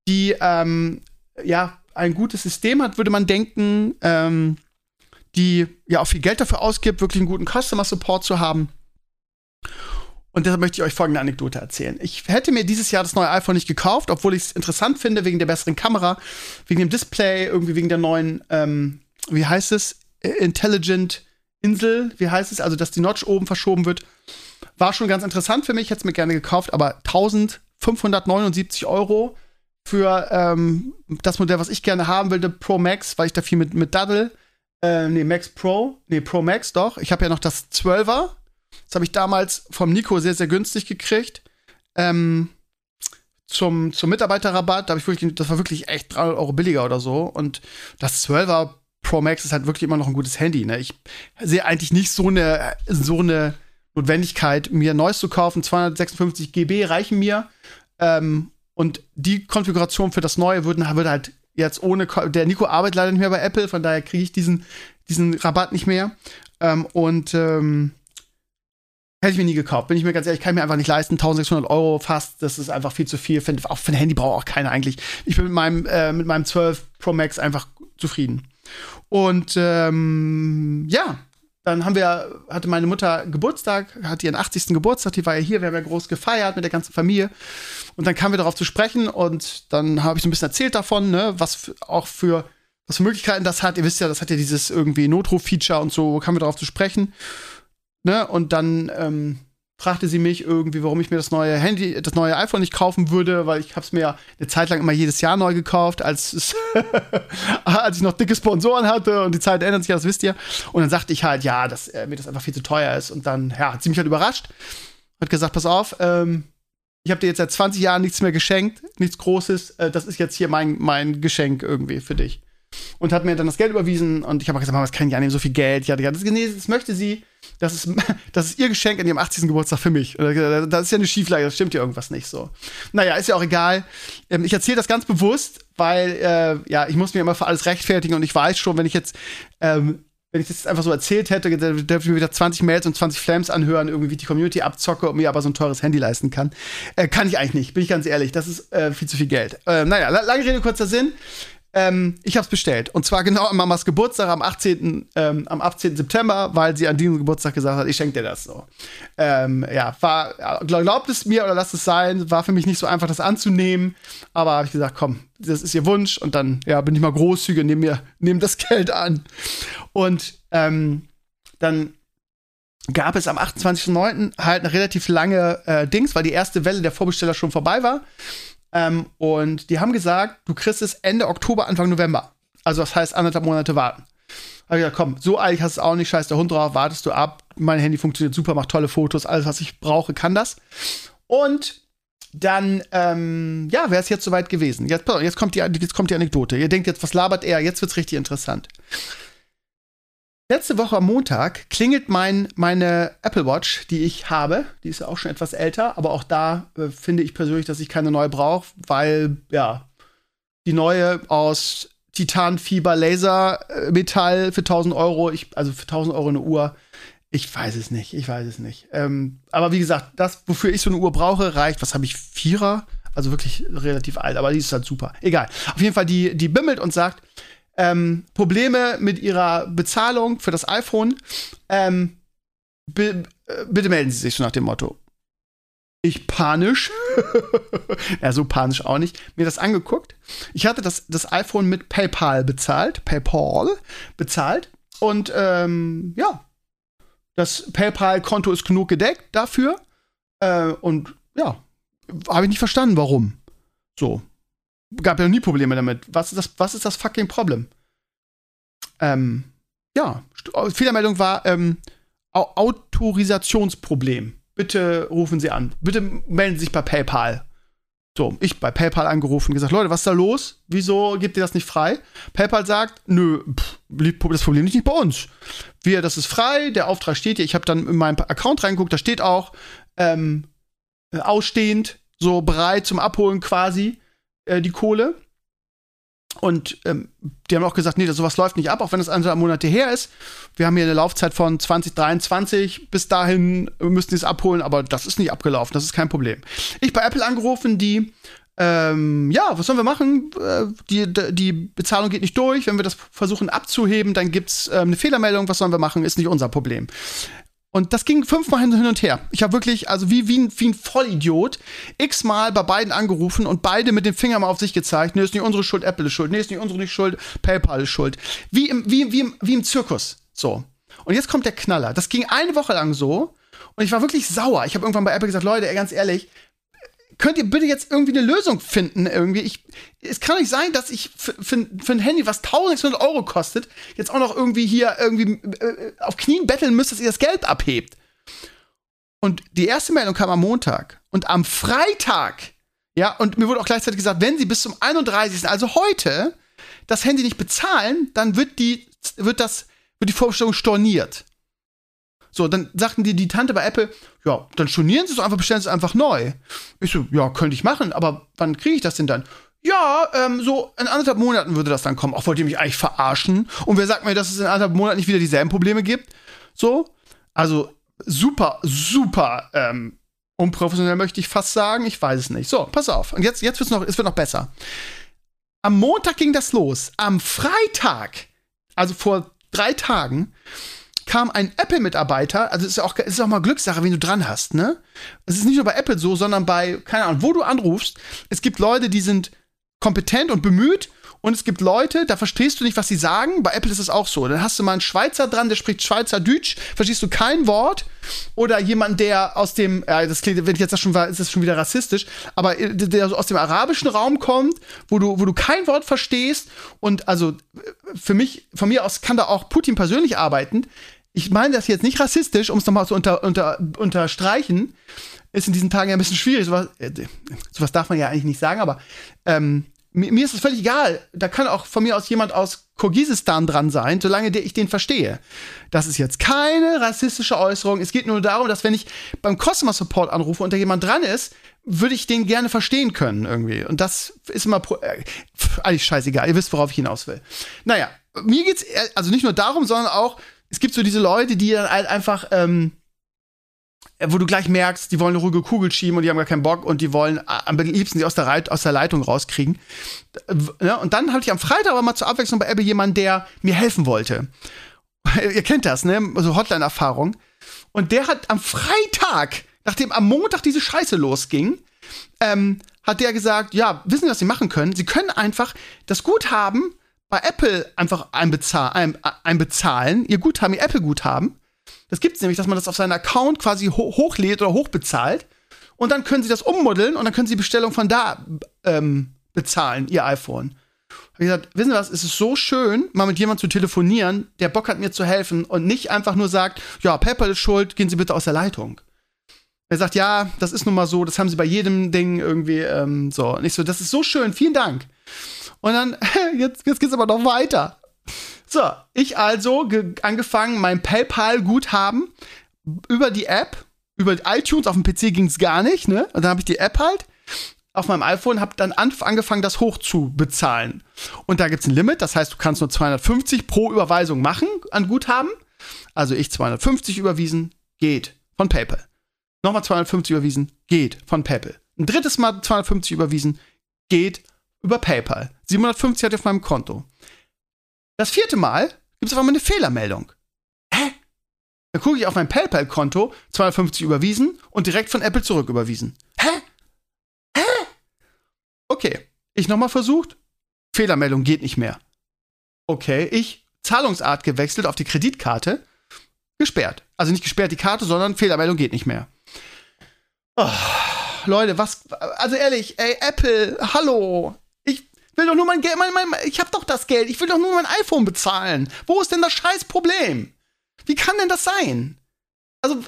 B: die ähm, ja ein gutes System hat, würde man denken. Ähm, die ja auch viel Geld dafür ausgibt, wirklich einen guten Customer Support zu haben. Und deshalb möchte ich euch folgende Anekdote erzählen. Ich hätte mir dieses Jahr das neue iPhone nicht gekauft, obwohl ich es interessant finde, wegen der besseren Kamera, wegen dem Display, irgendwie wegen der neuen, ähm, wie heißt es? Intelligent Insel, wie heißt es? Also, dass die Notch oben verschoben wird. War schon ganz interessant für mich, hätte es mir gerne gekauft, aber 1579 Euro für ähm, das Modell, was ich gerne haben will, Pro Max, weil ich da viel mit, mit daddel äh, nee, Max Pro. Nee, Pro Max doch. Ich habe ja noch das 12er. Das habe ich damals vom Nico sehr, sehr günstig gekriegt. Ähm, zum, zum Mitarbeiterrabatt, da ich wirklich, das war wirklich echt 300 Euro billiger oder so. Und das 12er Pro Max ist halt wirklich immer noch ein gutes Handy. Ne? Ich sehe eigentlich nicht so eine, so eine Notwendigkeit, mir ein neues zu kaufen. 256 GB reichen mir. Ähm, und die Konfiguration für das neue würde halt jetzt ohne, der Nico arbeitet leider nicht mehr bei Apple, von daher kriege ich diesen, diesen Rabatt nicht mehr. Ähm, und ähm, Hätte ich mir nie gekauft, bin ich mir ganz ehrlich, kann ich mir einfach nicht leisten. 1600 Euro fast, das ist einfach viel zu viel. Find, auch für ein Handy braucht auch keiner eigentlich. Ich bin mit meinem, äh, mit meinem 12 Pro Max einfach zufrieden. Und ähm, ja, dann haben wir, hatte meine Mutter Geburtstag, hatte ihren 80. Geburtstag, die war ja hier, wir haben ja groß gefeiert mit der ganzen Familie. Und dann kamen wir darauf zu sprechen und dann habe ich so ein bisschen erzählt davon, ne, was auch für, was für Möglichkeiten das hat. Ihr wisst ja, das hat ja dieses irgendwie Notruf-Feature und so, kamen wir darauf zu sprechen. Ne? Und dann ähm, fragte sie mich irgendwie, warum ich mir das neue Handy, das neue iPhone nicht kaufen würde, weil ich habe es mir eine Zeit lang immer jedes Jahr neu gekauft, als, als ich noch dicke Sponsoren hatte und die Zeit ändert sich, das wisst ihr. Und dann sagte ich halt, ja, dass äh, mir das einfach viel zu teuer ist. Und dann, ja, hat sie mich halt überrascht. Hat gesagt, pass auf, ähm, ich habe dir jetzt seit 20 Jahren nichts mehr geschenkt, nichts Großes. Äh, das ist jetzt hier mein, mein Geschenk irgendwie für dich. Und hat mir dann das Geld überwiesen und ich habe gesagt, Mama, das kann ich annehmen, so viel Geld. Ja, das, nee, das möchte sie das ist, das ist ihr Geschenk an ihrem 80. Geburtstag für mich. Das ist ja eine Schieflage, das stimmt ja irgendwas nicht so. Naja, ist ja auch egal. Ähm, ich erzähle das ganz bewusst, weil, äh, ja, ich muss mir immer für alles rechtfertigen und ich weiß schon, wenn ich jetzt, ähm, wenn ich das einfach so erzählt hätte, dürfte ich mir wieder 20 Mails und 20 Flams anhören, irgendwie die Community abzocke und mir aber so ein teures Handy leisten kann. Äh, kann ich eigentlich nicht, bin ich ganz ehrlich. Das ist äh, viel zu viel Geld. Äh, naja, lange Rede, kurzer Sinn. Ähm, ich habe es bestellt. Und zwar genau an Mamas Geburtstag am 18. Ähm, am 18. September, weil sie an diesem Geburtstag gesagt hat, ich schenke dir das so. Ähm, ja, war, glaubt es mir oder lasst es sein, war für mich nicht so einfach, das anzunehmen. Aber habe ich gesagt, komm, das ist ihr Wunsch. Und dann, ja, bin ich mal großzügig nehme mir, nehme das Geld an. Und ähm, dann gab es am 28.09. halt eine relativ lange äh, Dings, weil die erste Welle der Vorbesteller schon vorbei war. Ähm, und die haben gesagt, du kriegst es Ende Oktober, Anfang November. Also das heißt anderthalb Monate warten. Hab ich gesagt, komm, so eilig hast du es auch nicht, scheiß der Hund drauf, wartest du ab. Mein Handy funktioniert super, macht tolle Fotos, alles, was ich brauche, kann das. Und dann, ähm, ja, wäre es jetzt soweit gewesen. Jetzt, jetzt, kommt die, jetzt kommt die Anekdote. Ihr denkt jetzt, was labert er? Jetzt wird's richtig interessant. Letzte Woche am Montag klingelt mein, meine Apple Watch, die ich habe. Die ist ja auch schon etwas älter, aber auch da äh, finde ich persönlich, dass ich keine neue brauche, weil, ja, die neue aus Titanfieber Laser äh, Metall für 1000 Euro, ich, also für 1000 Euro eine Uhr, ich weiß es nicht, ich weiß es nicht. Ähm, aber wie gesagt, das, wofür ich so eine Uhr brauche, reicht, was habe ich, Vierer? Also wirklich relativ alt, aber die ist halt super. Egal. Auf jeden Fall, die, die bimmelt und sagt, ähm, Probleme mit ihrer Bezahlung für das iPhone, ähm, äh, bitte melden Sie sich so nach dem Motto. Ich panisch, ja, so panisch auch nicht, mir das angeguckt. Ich hatte das, das iPhone mit PayPal bezahlt, PayPal bezahlt. Und ähm, ja, das PayPal-Konto ist genug gedeckt dafür. Äh, und ja, habe ich nicht verstanden, warum. So, gab ja nie Probleme damit. Was ist das, was ist das fucking Problem? Ähm, ja, Fehlermeldung war ähm, Autorisationsproblem. Bitte rufen Sie an. Bitte melden Sie sich bei PayPal. So, ich bei PayPal angerufen, gesagt, Leute, was ist da los? Wieso gibt ihr das nicht frei? PayPal sagt, nö, pff, das Problem liegt nicht bei uns. Wir, das ist frei, der Auftrag steht hier. Ich habe dann in meinen Account reingeguckt, da steht auch ähm, ausstehend, so bereit zum Abholen quasi äh, die Kohle. Und ähm, die haben auch gesagt, nee, sowas läuft nicht ab, auch wenn es eineinhalb Monate her ist. Wir haben hier eine Laufzeit von 2023. Bis dahin müssten sie es abholen, aber das ist nicht abgelaufen, das ist kein Problem. Ich bei Apple angerufen, die ähm, ja, was sollen wir machen? Äh, die, die Bezahlung geht nicht durch. Wenn wir das versuchen abzuheben, dann gibt's ähm, eine Fehlermeldung. Was sollen wir machen? Ist nicht unser Problem. Und das ging fünfmal hin und her. Ich habe wirklich, also wie, wie, ein, wie ein Vollidiot, x-mal bei beiden angerufen und beide mit dem Finger mal auf sich gezeigt. Nee, ist nicht unsere Schuld, Apple ist schuld. Nee, ist nicht unsere nicht schuld, PayPal ist schuld. Wie im, wie, wie, im, wie im Zirkus. So. Und jetzt kommt der Knaller. Das ging eine Woche lang so. Und ich war wirklich sauer. Ich habe irgendwann bei Apple gesagt, Leute, ganz ehrlich, könnt ihr bitte jetzt irgendwie eine Lösung finden? Irgendwie, ich, es kann nicht sein, dass ich für, für, für ein Handy, was 1600 Euro kostet, jetzt auch noch irgendwie hier irgendwie äh, auf Knien betteln müsst, dass ihr das Geld abhebt. Und die erste Meldung kam am Montag. Und am Freitag, ja, und mir wurde auch gleichzeitig gesagt, wenn sie bis zum 31., also heute, das Handy nicht bezahlen, dann wird die, wird das, wird die Vorbestellung storniert. So, dann sagten die, die Tante bei Apple, ja, dann stornieren sie es einfach, bestellen sie es einfach neu. Ich so, ja, könnte ich machen, aber wann kriege ich das denn dann? Ja, ähm, so in anderthalb Monaten würde das dann kommen. Auch wollt ihr mich eigentlich verarschen? Und wer sagt mir, dass es in anderthalb Monaten nicht wieder dieselben Probleme gibt? So, also super, super ähm, unprofessionell möchte ich fast sagen. Ich weiß es nicht. So, pass auf. Und jetzt, jetzt wird's noch, es wird noch besser. Am Montag ging das los. Am Freitag, also vor drei Tagen, kam ein Apple-Mitarbeiter, also es ist ja auch, ist auch mal Glückssache, wen du dran hast, ne? Es ist nicht nur bei Apple so, sondern bei, keine Ahnung, wo du anrufst. Es gibt Leute, die sind kompetent und bemüht und es gibt Leute, da verstehst du nicht, was sie sagen. Bei Apple ist es auch so. Dann hast du mal einen Schweizer dran, der spricht Schweizerdeutsch, verstehst du kein Wort. Oder jemand, der aus dem, ja, das klingt, wenn ich jetzt das schon war, ist das schon wieder rassistisch, aber äh, der aus dem arabischen Raum kommt, wo du, wo du kein Wort verstehst. Und also für mich, von mir aus kann da auch Putin persönlich arbeiten. Ich meine das jetzt nicht rassistisch, um es nochmal zu unter, unter, unterstreichen. Ist in diesen Tagen ja ein bisschen schwierig. Sowas, äh, sowas darf man ja eigentlich nicht sagen, aber ähm, mir, mir ist es völlig egal. Da kann auch von mir aus jemand aus Kirgisistan dran sein, solange ich den verstehe. Das ist jetzt keine rassistische Äußerung. Es geht nur darum, dass wenn ich beim Customer Support anrufe und da jemand dran ist, würde ich den gerne verstehen können irgendwie. Und das ist immer äh, eigentlich scheißegal. Ihr wisst, worauf ich hinaus will. Naja, mir geht's also nicht nur darum, sondern auch, es gibt so diese Leute, die dann halt einfach ähm, wo du gleich merkst, die wollen eine ruhige Kugel schieben und die haben gar keinen Bock und die wollen am liebsten sie aus der, Reit aus der Leitung rauskriegen. Ja, und dann hatte ich am Freitag aber mal zur Abwechslung bei Apple jemanden, der mir helfen wollte. Ihr kennt das, ne? So Hotline-Erfahrung. Und der hat am Freitag, nachdem am Montag diese Scheiße losging, ähm, hat der gesagt, ja, wissen Sie, was Sie machen können? Sie können einfach das Guthaben bei Apple einfach einbezahlen, einbezahlen ihr Guthaben, ihr Apple-Guthaben das gibt es nämlich, dass man das auf seinen Account quasi ho hochlädt oder hochbezahlt. Und dann können sie das ummodeln und dann können sie die Bestellung von da ähm, bezahlen, ihr iPhone. Hab ich gesagt, wissen Sie was, es ist so schön, mal mit jemandem zu telefonieren, der Bock hat, mir zu helfen und nicht einfach nur sagt, ja, PayPal ist schuld, gehen Sie bitte aus der Leitung. Er sagt, ja, das ist nun mal so, das haben Sie bei jedem Ding irgendwie ähm, so. Und ich so, das ist so schön, vielen Dank. Und dann, jetzt, jetzt geht's aber noch weiter. So, ich also angefangen, mein PayPal-Guthaben über die App, über iTunes, auf dem PC ging es gar nicht, ne? Und dann habe ich die App halt auf meinem iPhone, habe dann angefangen, das hoch zu bezahlen. Und da gibt es ein Limit, das heißt, du kannst nur 250 pro Überweisung machen an Guthaben. Also ich 250 überwiesen, geht von PayPal. Nochmal 250 überwiesen, geht von PayPal. Ein drittes Mal 250 überwiesen, geht über PayPal. 750 hatte ich auf meinem Konto. Das vierte Mal gibt es auf einmal eine Fehlermeldung. Hä? Dann gucke ich auf mein PayPal-Konto, 250 überwiesen und direkt von Apple zurück überwiesen. Hä? Hä? Okay, ich nochmal versucht. Fehlermeldung geht nicht mehr. Okay, ich Zahlungsart gewechselt auf die Kreditkarte. Gesperrt. Also nicht gesperrt die Karte, sondern Fehlermeldung geht nicht mehr. Oh, Leute, was. Also ehrlich, ey, Apple, hallo will doch nur mein Geld, mein, mein, ich hab doch das Geld, ich will doch nur mein iPhone bezahlen. Wo ist denn das scheiß Problem? Wie kann denn das sein? Also,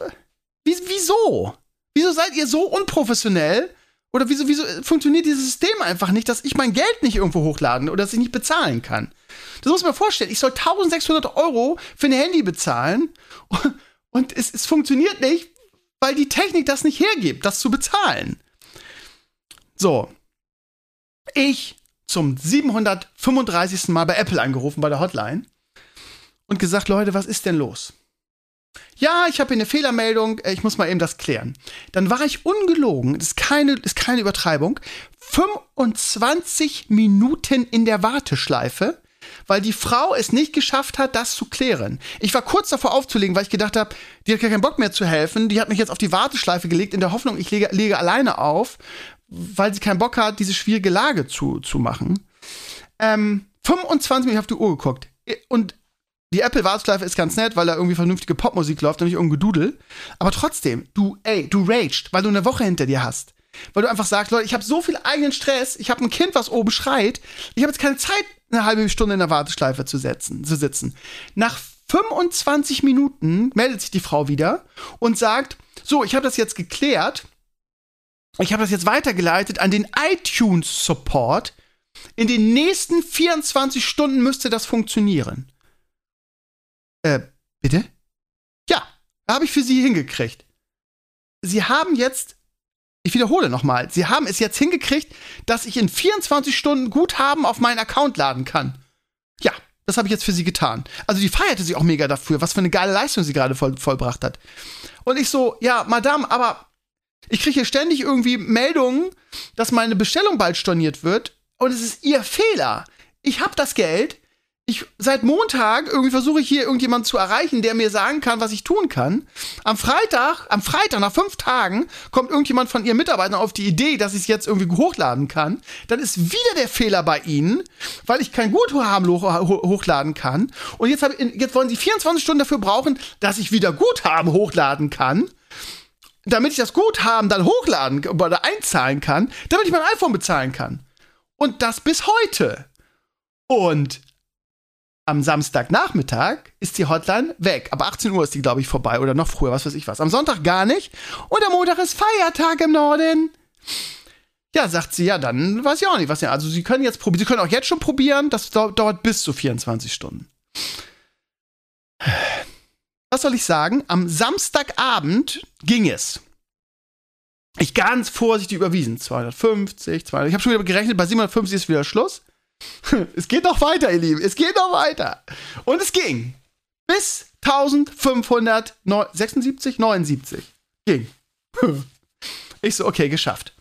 B: wie, wieso? Wieso seid ihr so unprofessionell? Oder wieso, wieso funktioniert dieses System einfach nicht, dass ich mein Geld nicht irgendwo hochladen oder dass ich nicht bezahlen kann? Das muss man vorstellen. Ich soll 1600 Euro für ein Handy bezahlen und es, es funktioniert nicht, weil die Technik das nicht hergibt, das zu bezahlen. So. Ich zum 735. Mal bei Apple angerufen, bei der Hotline und gesagt, Leute, was ist denn los? Ja, ich habe hier eine Fehlermeldung, äh, ich muss mal eben das klären. Dann war ich ungelogen, das ist keine, ist keine Übertreibung, 25 Minuten in der Warteschleife, weil die Frau es nicht geschafft hat, das zu klären. Ich war kurz davor aufzulegen, weil ich gedacht habe, die hat gar keinen Bock mehr zu helfen. Die hat mich jetzt auf die Warteschleife gelegt in der Hoffnung, ich lege, lege alleine auf, weil sie keinen Bock hat, diese schwierige Lage zu, zu machen. Ähm, 25 Minuten auf die Uhr geguckt. Und die Apple-Warteschleife ist ganz nett, weil da irgendwie vernünftige Popmusik läuft und nicht irgendein Gedudel. Aber trotzdem, du, ey, du raged, weil du eine Woche hinter dir hast. Weil du einfach sagst, Leute, ich habe so viel eigenen Stress, ich habe ein Kind, was oben schreit, ich habe jetzt keine Zeit, eine halbe Stunde in der Warteschleife zu, setzen, zu sitzen. Nach 25 Minuten meldet sich die Frau wieder und sagt, so, ich habe das jetzt geklärt, ich habe das jetzt weitergeleitet an den iTunes Support. in den nächsten 24 Stunden müsste das funktionieren. Äh, bitte? Ja, habe ich für Sie hingekriegt. Sie haben jetzt, ich wiederhole nochmal, Sie haben es jetzt hingekriegt, dass ich in 24 Stunden Guthaben auf meinen Account laden kann. Ja, das habe ich jetzt für Sie getan. Also die feierte sich auch mega dafür, was für eine geile Leistung sie gerade voll, vollbracht hat. Und ich so, ja, Madame, aber ich kriege hier ständig irgendwie Meldungen, dass meine Bestellung bald storniert wird und es ist Ihr Fehler. Ich habe das Geld, ich seit Montag irgendwie versuche ich hier irgendjemanden zu erreichen, der mir sagen kann, was ich tun kann. Am Freitag, am Freitag nach fünf Tagen kommt irgendjemand von ihren Mitarbeitern auf die Idee, dass ich es jetzt irgendwie hochladen kann. Dann ist wieder der Fehler bei ihnen, weil ich kein Guthaben hochladen kann. Und jetzt, hab, jetzt wollen sie 24 Stunden dafür brauchen, dass ich wieder Guthaben hochladen kann. Damit ich das Guthaben dann hochladen oder einzahlen kann, damit ich mein iPhone bezahlen kann. Und das bis heute. Und am Samstagnachmittag ist die Hotline weg. Ab 18 Uhr ist die, glaube ich, vorbei oder noch früher, was weiß ich was. Am Sonntag gar nicht. Und am Montag ist Feiertag im Norden. Ja, sagt sie, ja, dann weiß ich auch nicht, was ja. Also, Sie können jetzt probieren, Sie können auch jetzt schon probieren, das dauert bis zu 24 Stunden. Was soll ich sagen? Am Samstagabend ging es. Ich ganz vorsichtig überwiesen. 250, 200. Ich habe schon wieder gerechnet, bei 750 ist wieder Schluss. Es geht noch weiter, ihr Lieben. Es geht noch weiter. Und es ging. Bis 1576, 79. Ging. Ich so, okay, geschafft.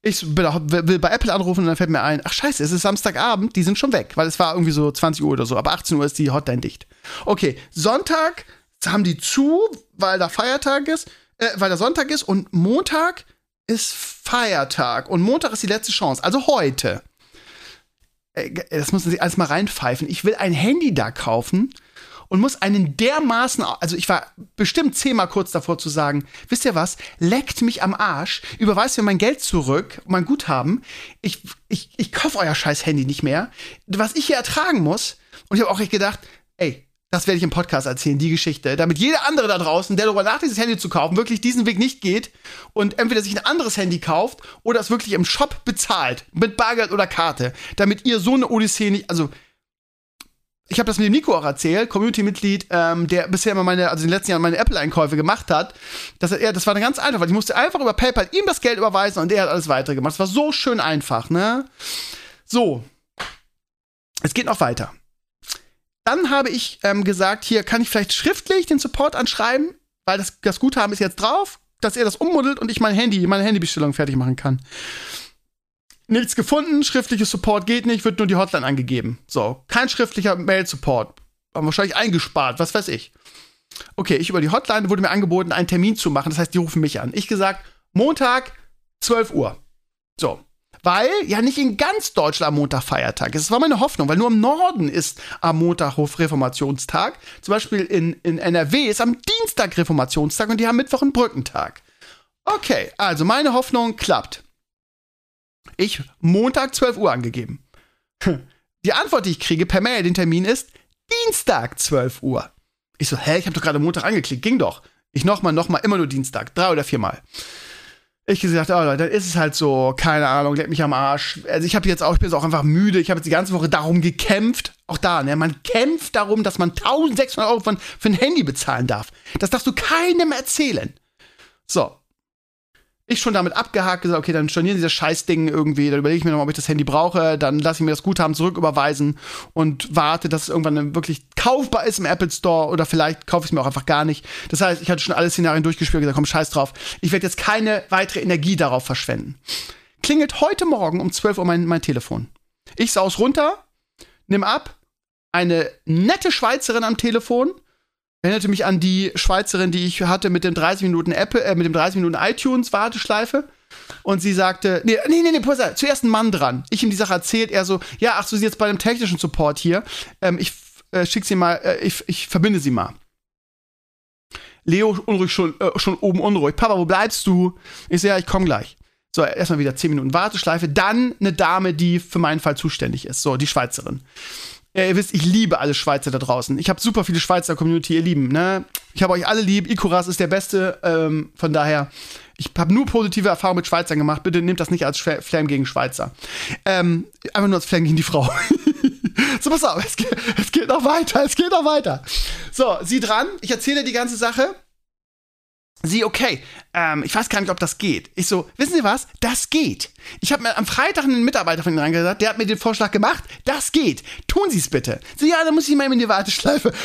B: Ich will bei Apple anrufen und dann fällt mir ein, ach scheiße, es ist Samstagabend, die sind schon weg, weil es war irgendwie so 20 Uhr oder so, aber 18 Uhr ist die Hotline dicht. Okay, Sonntag haben die zu, weil da Feiertag ist, äh, weil da Sonntag ist und Montag ist Feiertag und Montag ist die letzte Chance, also heute. Äh, das müssen Sie alles mal reinpfeifen. Ich will ein Handy da kaufen und muss einen dermaßen, also ich war bestimmt zehnmal kurz davor zu sagen, wisst ihr was, leckt mich am Arsch, überweist mir mein Geld zurück, mein Guthaben, ich, ich, ich kaufe euer scheiß Handy nicht mehr, was ich hier ertragen muss. Und ich habe auch echt gedacht, ey, das werde ich im Podcast erzählen, die Geschichte, damit jeder andere da draußen, der darüber nachdenkt, dieses Handy zu kaufen, wirklich diesen Weg nicht geht und entweder sich ein anderes Handy kauft oder es wirklich im Shop bezahlt, mit Bargeld oder Karte, damit ihr so eine Odyssee nicht, also ich habe das mit dem Nico auch erzählt, Community-Mitglied, ähm, der bisher immer meine, also in den letzten Jahren meine Apple-Einkäufe gemacht hat. Dass er, das war ganz einfach, weil ich musste einfach über PayPal ihm das Geld überweisen und er hat alles weitergemacht. Das war so schön einfach, ne? So. Es geht noch weiter. Dann habe ich ähm, gesagt, hier kann ich vielleicht schriftlich den Support anschreiben, weil das, das Guthaben ist jetzt drauf, dass er das ummuddelt und ich mein Handy, meine Handybestellung fertig machen kann. Nichts gefunden, schriftliches Support geht nicht, wird nur die Hotline angegeben. So, kein schriftlicher Mail-Support. Wahrscheinlich eingespart, was weiß ich. Okay, ich über die Hotline wurde mir angeboten, einen Termin zu machen. Das heißt, die rufen mich an. Ich gesagt, Montag, 12 Uhr. So, weil ja nicht in ganz Deutschland am Montag Feiertag ist. Das war meine Hoffnung, weil nur im Norden ist am Montag Reformationstag. Zum Beispiel in, in NRW ist am Dienstag Reformationstag und die haben Mittwoch einen Brückentag. Okay, also meine Hoffnung klappt. Ich Montag 12 Uhr angegeben. Die Antwort, die ich kriege per Mail, den Termin ist Dienstag 12 Uhr. Ich so, hä, ich habe doch gerade Montag angeklickt, ging doch. Ich nochmal, nochmal, immer nur Dienstag, drei oder viermal ich gesagt, oh Leute, dann ist es halt so, keine Ahnung, leck mich am Arsch. Also ich habe jetzt auch, ich bin jetzt auch einfach müde. Ich habe jetzt die ganze Woche darum gekämpft. Auch da, ne? Man kämpft darum, dass man 1600 Euro für, für ein Handy bezahlen darf. Das darfst du keinem erzählen. So, ich schon damit abgehakt, gesagt, okay, dann stornieren Sie das Scheißding irgendwie, dann überlege ich mir noch, ob ich das Handy brauche, dann lasse ich mir das Guthaben zurücküberweisen und warte, dass es irgendwann wirklich kaufbar ist im Apple Store oder vielleicht kaufe ich es mir auch einfach gar nicht. Das heißt, ich hatte schon alle Szenarien durchgespielt und gesagt, komm, scheiß drauf. Ich werde jetzt keine weitere Energie darauf verschwenden. Klingelt heute Morgen um 12 Uhr mein, mein Telefon. Ich saus runter, nimm ab, eine nette Schweizerin am Telefon, Erinnerte mich an die Schweizerin, die ich hatte mit dem 30 Minuten Apple, äh, mit dem 30 Minuten iTunes Warteschleife. Und sie sagte, nee, nee, nee, nee, auf, zuerst ein Mann dran. Ich ihm die Sache erzählt, er so, ja, ach, so, sie jetzt bei dem technischen Support hier. Ähm, ich äh, schick sie mal, äh, ich, ich verbinde sie mal. Leo unruhig schon, äh, schon oben unruhig. Papa, wo bleibst du? Ich so, ja, ich komm gleich. So, erstmal wieder 10 Minuten Warteschleife. Dann eine Dame, die für meinen Fall zuständig ist. So, die Schweizerin. Ja, ihr wisst, ich liebe alle Schweizer da draußen. Ich habe super viele Schweizer Community, ihr Lieben. Ne? Ich habe euch alle lieb. Ikoras ist der Beste. Ähm, von daher, ich habe nur positive Erfahrungen mit Schweizern gemacht. Bitte nehmt das nicht als Flame gegen Schweizer. Ähm, einfach nur als Flanking die Frau. so, pass auf, es geht, es geht noch weiter, es geht noch weiter. So, sie dran, ich erzähle die ganze Sache. Sie, okay, ähm, ich weiß gar nicht, ob das geht. Ich so, wissen Sie was? Das geht. Ich habe mir am Freitag einen Mitarbeiter von Ihnen angesagt, der hat mir den Vorschlag gemacht, das geht. Tun Sie es bitte. Sie, ja, dann muss ich mal in die Warteschleife.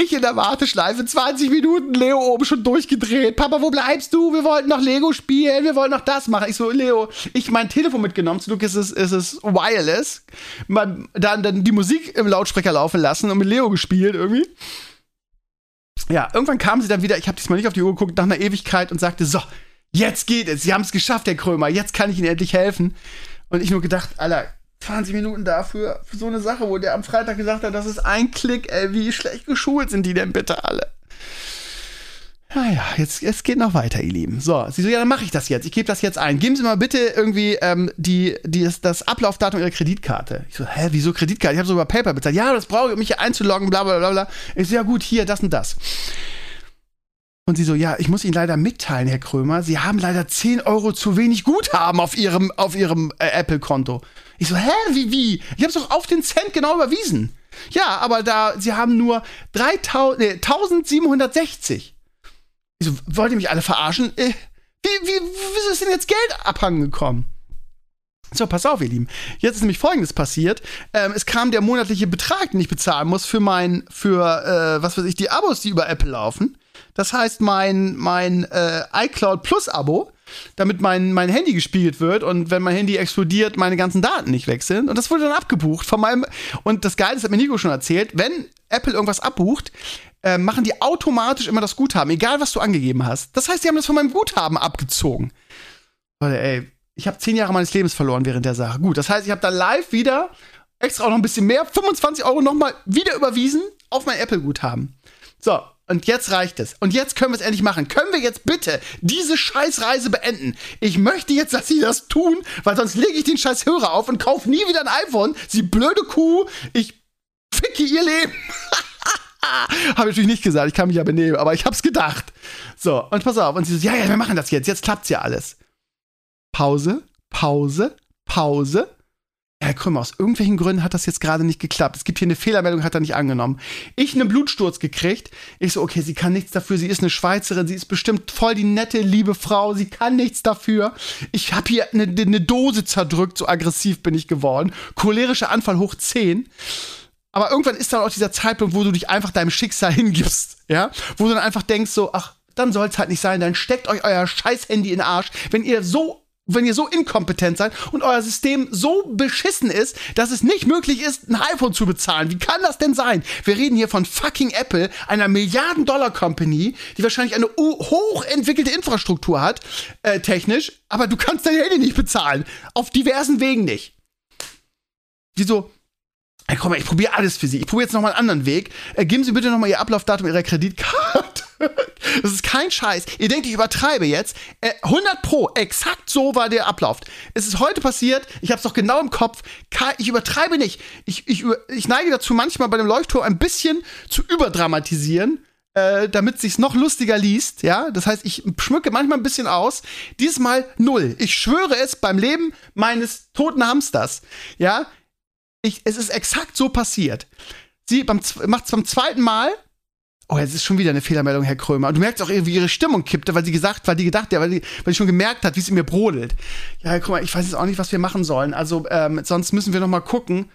B: Ich in der Warteschleife, 20 Minuten, Leo oben schon durchgedreht. Papa, wo bleibst du? Wir wollten noch Lego spielen, wir wollten noch das machen. Ich so, Leo, ich mein Telefon mitgenommen, zum Glück ist es, ist es wireless. Man, dann, dann die Musik im Lautsprecher laufen lassen und mit Leo gespielt irgendwie. Ja, irgendwann kam sie dann wieder, ich habe diesmal nicht auf die Uhr geguckt, nach einer Ewigkeit und sagte, so, jetzt geht es, Sie haben es geschafft, Herr Krömer, jetzt kann ich Ihnen endlich helfen. Und ich nur gedacht, Alter, 20 Minuten dafür, für so eine Sache, wo der am Freitag gesagt hat, das ist ein Klick, ey, wie schlecht geschult sind die denn bitte alle? Naja, jetzt, jetzt geht noch weiter, ihr Lieben. So, sie so, ja, dann mache ich das jetzt. Ich gebe das jetzt ein. Geben Sie mal bitte irgendwie ähm, die, die, das, das Ablaufdatum Ihrer Kreditkarte. Ich so, hä, wieso Kreditkarte? Ich habe so über PayPal bezahlt. Ja, das brauche ich, um mich hier einzuloggen, bla bla bla bla. Ich so, ja gut, hier, das und das. Und sie so, ja, ich muss Ihnen leider mitteilen, Herr Krömer, Sie haben leider 10 Euro zu wenig Guthaben auf Ihrem, auf Ihrem äh, Apple-Konto. Ich so, hä, wie, wie? Ich habe es doch auf den Cent genau überwiesen. Ja, aber da, Sie haben nur 3000, nee, 1760. Ich so, wollt ihr mich alle verarschen? Äh, wie, wie, wie ist denn jetzt Geld abhanden gekommen? So, pass auf, ihr Lieben. Jetzt ist nämlich Folgendes passiert. Ähm, es kam der monatliche Betrag, den ich bezahlen muss für mein, für, äh, was weiß ich, die Abos, die über Apple laufen. Das heißt, mein, mein äh, iCloud Plus Abo, damit mein, mein Handy gespiegelt wird und wenn mein Handy explodiert, meine ganzen Daten nicht weg sind. Und das wurde dann abgebucht von meinem. Und das Geile, das hat mir Nico schon erzählt, wenn Apple irgendwas abbucht, äh, machen die automatisch immer das Guthaben, egal was du angegeben hast. Das heißt, die haben das von meinem Guthaben abgezogen. Leute, ey, ich habe zehn Jahre meines Lebens verloren während der Sache. Gut, das heißt, ich habe dann live wieder extra auch noch ein bisschen mehr, 25 Euro nochmal wieder überwiesen auf mein Apple-Guthaben. So, und jetzt reicht es. Und jetzt können wir es endlich machen. Können wir jetzt bitte diese Scheißreise beenden? Ich möchte jetzt, dass Sie das tun, weil sonst lege ich den scheiß Hörer auf und kaufe nie wieder ein iPhone. Sie blöde Kuh. Ich ficke Ihr Leben. habe ich natürlich nicht gesagt, ich kann mich ja benehmen, aber ich hab's gedacht. So, und pass auf. Und sie so, ja, ja, wir machen das jetzt. Jetzt klappt's ja alles. Pause, Pause, Pause. Herr Krümmer, aus irgendwelchen Gründen hat das jetzt gerade nicht geklappt. Es gibt hier eine Fehlermeldung, hat er nicht angenommen. Ich einen Blutsturz gekriegt. Ich so, okay, sie kann nichts dafür. Sie ist eine Schweizerin. Sie ist bestimmt voll die nette, liebe Frau. Sie kann nichts dafür. Ich habe hier eine, eine Dose zerdrückt. So aggressiv bin ich geworden. Cholerischer Anfall hoch 10. Aber irgendwann ist dann auch dieser Zeitpunkt, wo du dich einfach deinem Schicksal hingibst. Ja? Wo du dann einfach denkst so, ach, dann soll's halt nicht sein. Dann steckt euch euer scheiß Handy in den Arsch. Wenn ihr so wenn ihr so inkompetent seid und euer System so beschissen ist, dass es nicht möglich ist, ein iPhone zu bezahlen. Wie kann das denn sein? Wir reden hier von fucking Apple, einer Milliarden-Dollar-Company, die wahrscheinlich eine hochentwickelte Infrastruktur hat, äh, technisch, aber du kannst dein Handy nicht bezahlen. Auf diversen Wegen nicht. Wieso? Ey, komm mal, ich probiere alles für Sie. Ich probiere jetzt noch mal einen anderen Weg. Äh, geben Sie bitte noch mal Ihr Ablaufdatum Ihrer Kreditkarte. das ist kein Scheiß. Ihr denkt, ich übertreibe jetzt. Äh, 100 Pro, exakt so war der Ablauf. Es ist heute passiert. Ich habe es doch genau im Kopf. Ich übertreibe nicht. Ich, ich, ich neige dazu, manchmal bei dem Leuchtturm ein bisschen zu überdramatisieren. Äh, damit sich's noch lustiger liest, ja. Das heißt, ich schmücke manchmal ein bisschen aus. Dieses Mal null. Ich schwöre es beim Leben meines toten Hamsters, ja. Ich, es ist exakt so passiert. Sie macht es beim zweiten Mal. Oh, jetzt ist schon wieder eine Fehlermeldung, Herr Krömer. Und du merkst auch irgendwie, ihre Stimmung kippte, weil sie gesagt, weil die gedacht, ja, weil, die, weil die schon gemerkt hat, wie es in mir brodelt. Ja, Herr Krömer, ich weiß jetzt auch nicht, was wir machen sollen. Also, ähm, sonst müssen wir noch mal gucken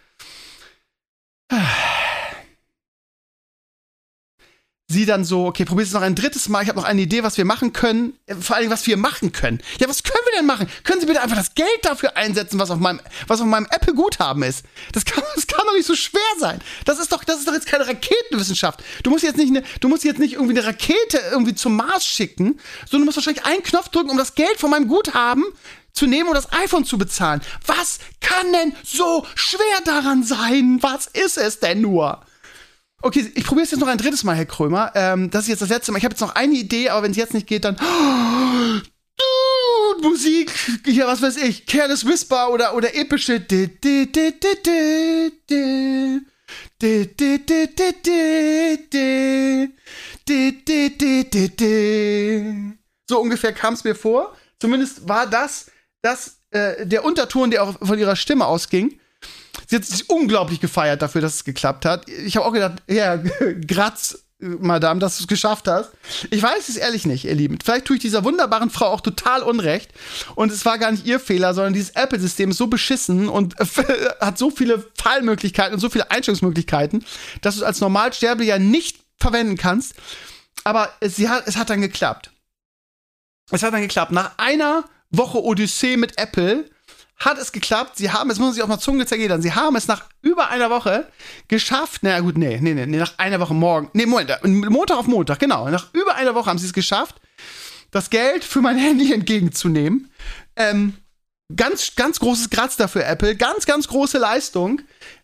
B: sie dann so, okay, probier es noch ein drittes Mal, ich habe noch eine Idee, was wir machen können, äh, vor allem, was wir machen können. Ja, was können wir denn machen? Können Sie bitte einfach das Geld dafür einsetzen, was auf meinem, was auf meinem Apple-Guthaben ist? Das kann, das kann doch nicht so schwer sein. Das ist doch, das ist doch jetzt keine Raketenwissenschaft. Du musst jetzt nicht eine, du musst jetzt nicht irgendwie eine Rakete irgendwie zum Mars schicken, sondern du musst wahrscheinlich einen Knopf drücken, um das Geld von meinem Guthaben zu nehmen und das iPhone zu bezahlen. Was kann denn so schwer daran sein? Was ist es denn nur? Okay, ich probiere es jetzt noch ein drittes Mal, Herr Krömer. Ähm, das ist jetzt das letzte Mal. Ich habe jetzt noch eine Idee, aber wenn es jetzt nicht geht, dann. Oh, Musik, hier, was weiß ich, Careless Whisper oder, oder epische. So ungefähr kam es mir vor. Zumindest war das das äh, der Unterton, der auch von ihrer Stimme ausging. Sie hat sich unglaublich gefeiert dafür, dass es geklappt hat. Ich habe auch gedacht, ja, Graz, Madame, dass du es geschafft hast. Ich weiß es ehrlich nicht, ihr Lieben. Vielleicht tue ich dieser wunderbaren Frau auch total Unrecht. Und es war gar nicht ihr Fehler, sondern dieses Apple-System ist so beschissen und hat so viele Fallmöglichkeiten und so viele Einstellungsmöglichkeiten, dass du es als Normalsterblicher nicht verwenden kannst. Aber es, hat, es hat dann geklappt. Es hat dann geklappt. Nach einer Woche Odyssee mit Apple hat es geklappt. Sie haben, es muss sich auch mal Zunge zergehen, sie haben es nach über einer Woche geschafft. Na gut, nee, nee, nee, nach einer Woche morgen. Nee, Moment, äh, Montag auf Montag, genau. Nach über einer Woche haben sie es geschafft, das Geld für mein Handy entgegenzunehmen. Ähm, ganz, ganz großes Graz dafür, Apple. Ganz, ganz große Leistung.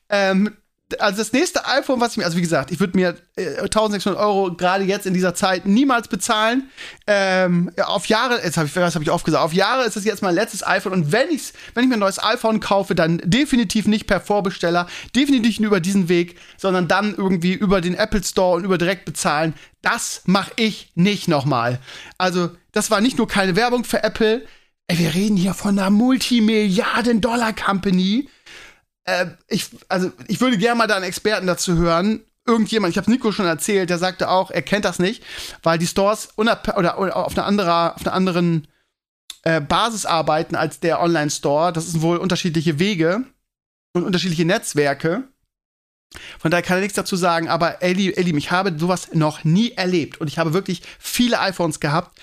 B: Ähm, also das nächste iPhone, was ich mir, also wie gesagt, ich würde mir äh, 1600 Euro gerade jetzt in dieser Zeit niemals bezahlen. Ähm, ja, auf Jahre, jetzt habe ich, was habe ich oft gesagt, auf Jahre ist es jetzt mein letztes iPhone und wenn ich, wenn ich mir ein neues iPhone kaufe, dann definitiv nicht per Vorbesteller, definitiv nicht über diesen Weg, sondern dann irgendwie über den Apple Store und über direkt bezahlen. Das mache ich nicht nochmal. Also das war nicht nur keine Werbung für Apple. Ey, wir reden hier von einer Multimilliarden-Dollar-Company äh, ich, also ich würde gerne mal da einen Experten dazu hören. Irgendjemand, ich habe Nico schon erzählt, der sagte auch, er kennt das nicht, weil die Stores oder, auf einer andere, auf einer anderen äh, Basis arbeiten als der Online-Store. Das sind wohl unterschiedliche Wege und unterschiedliche Netzwerke. Von daher kann er nichts dazu sagen, aber Ellie, Ellie, ich habe sowas noch nie erlebt und ich habe wirklich viele iPhones gehabt.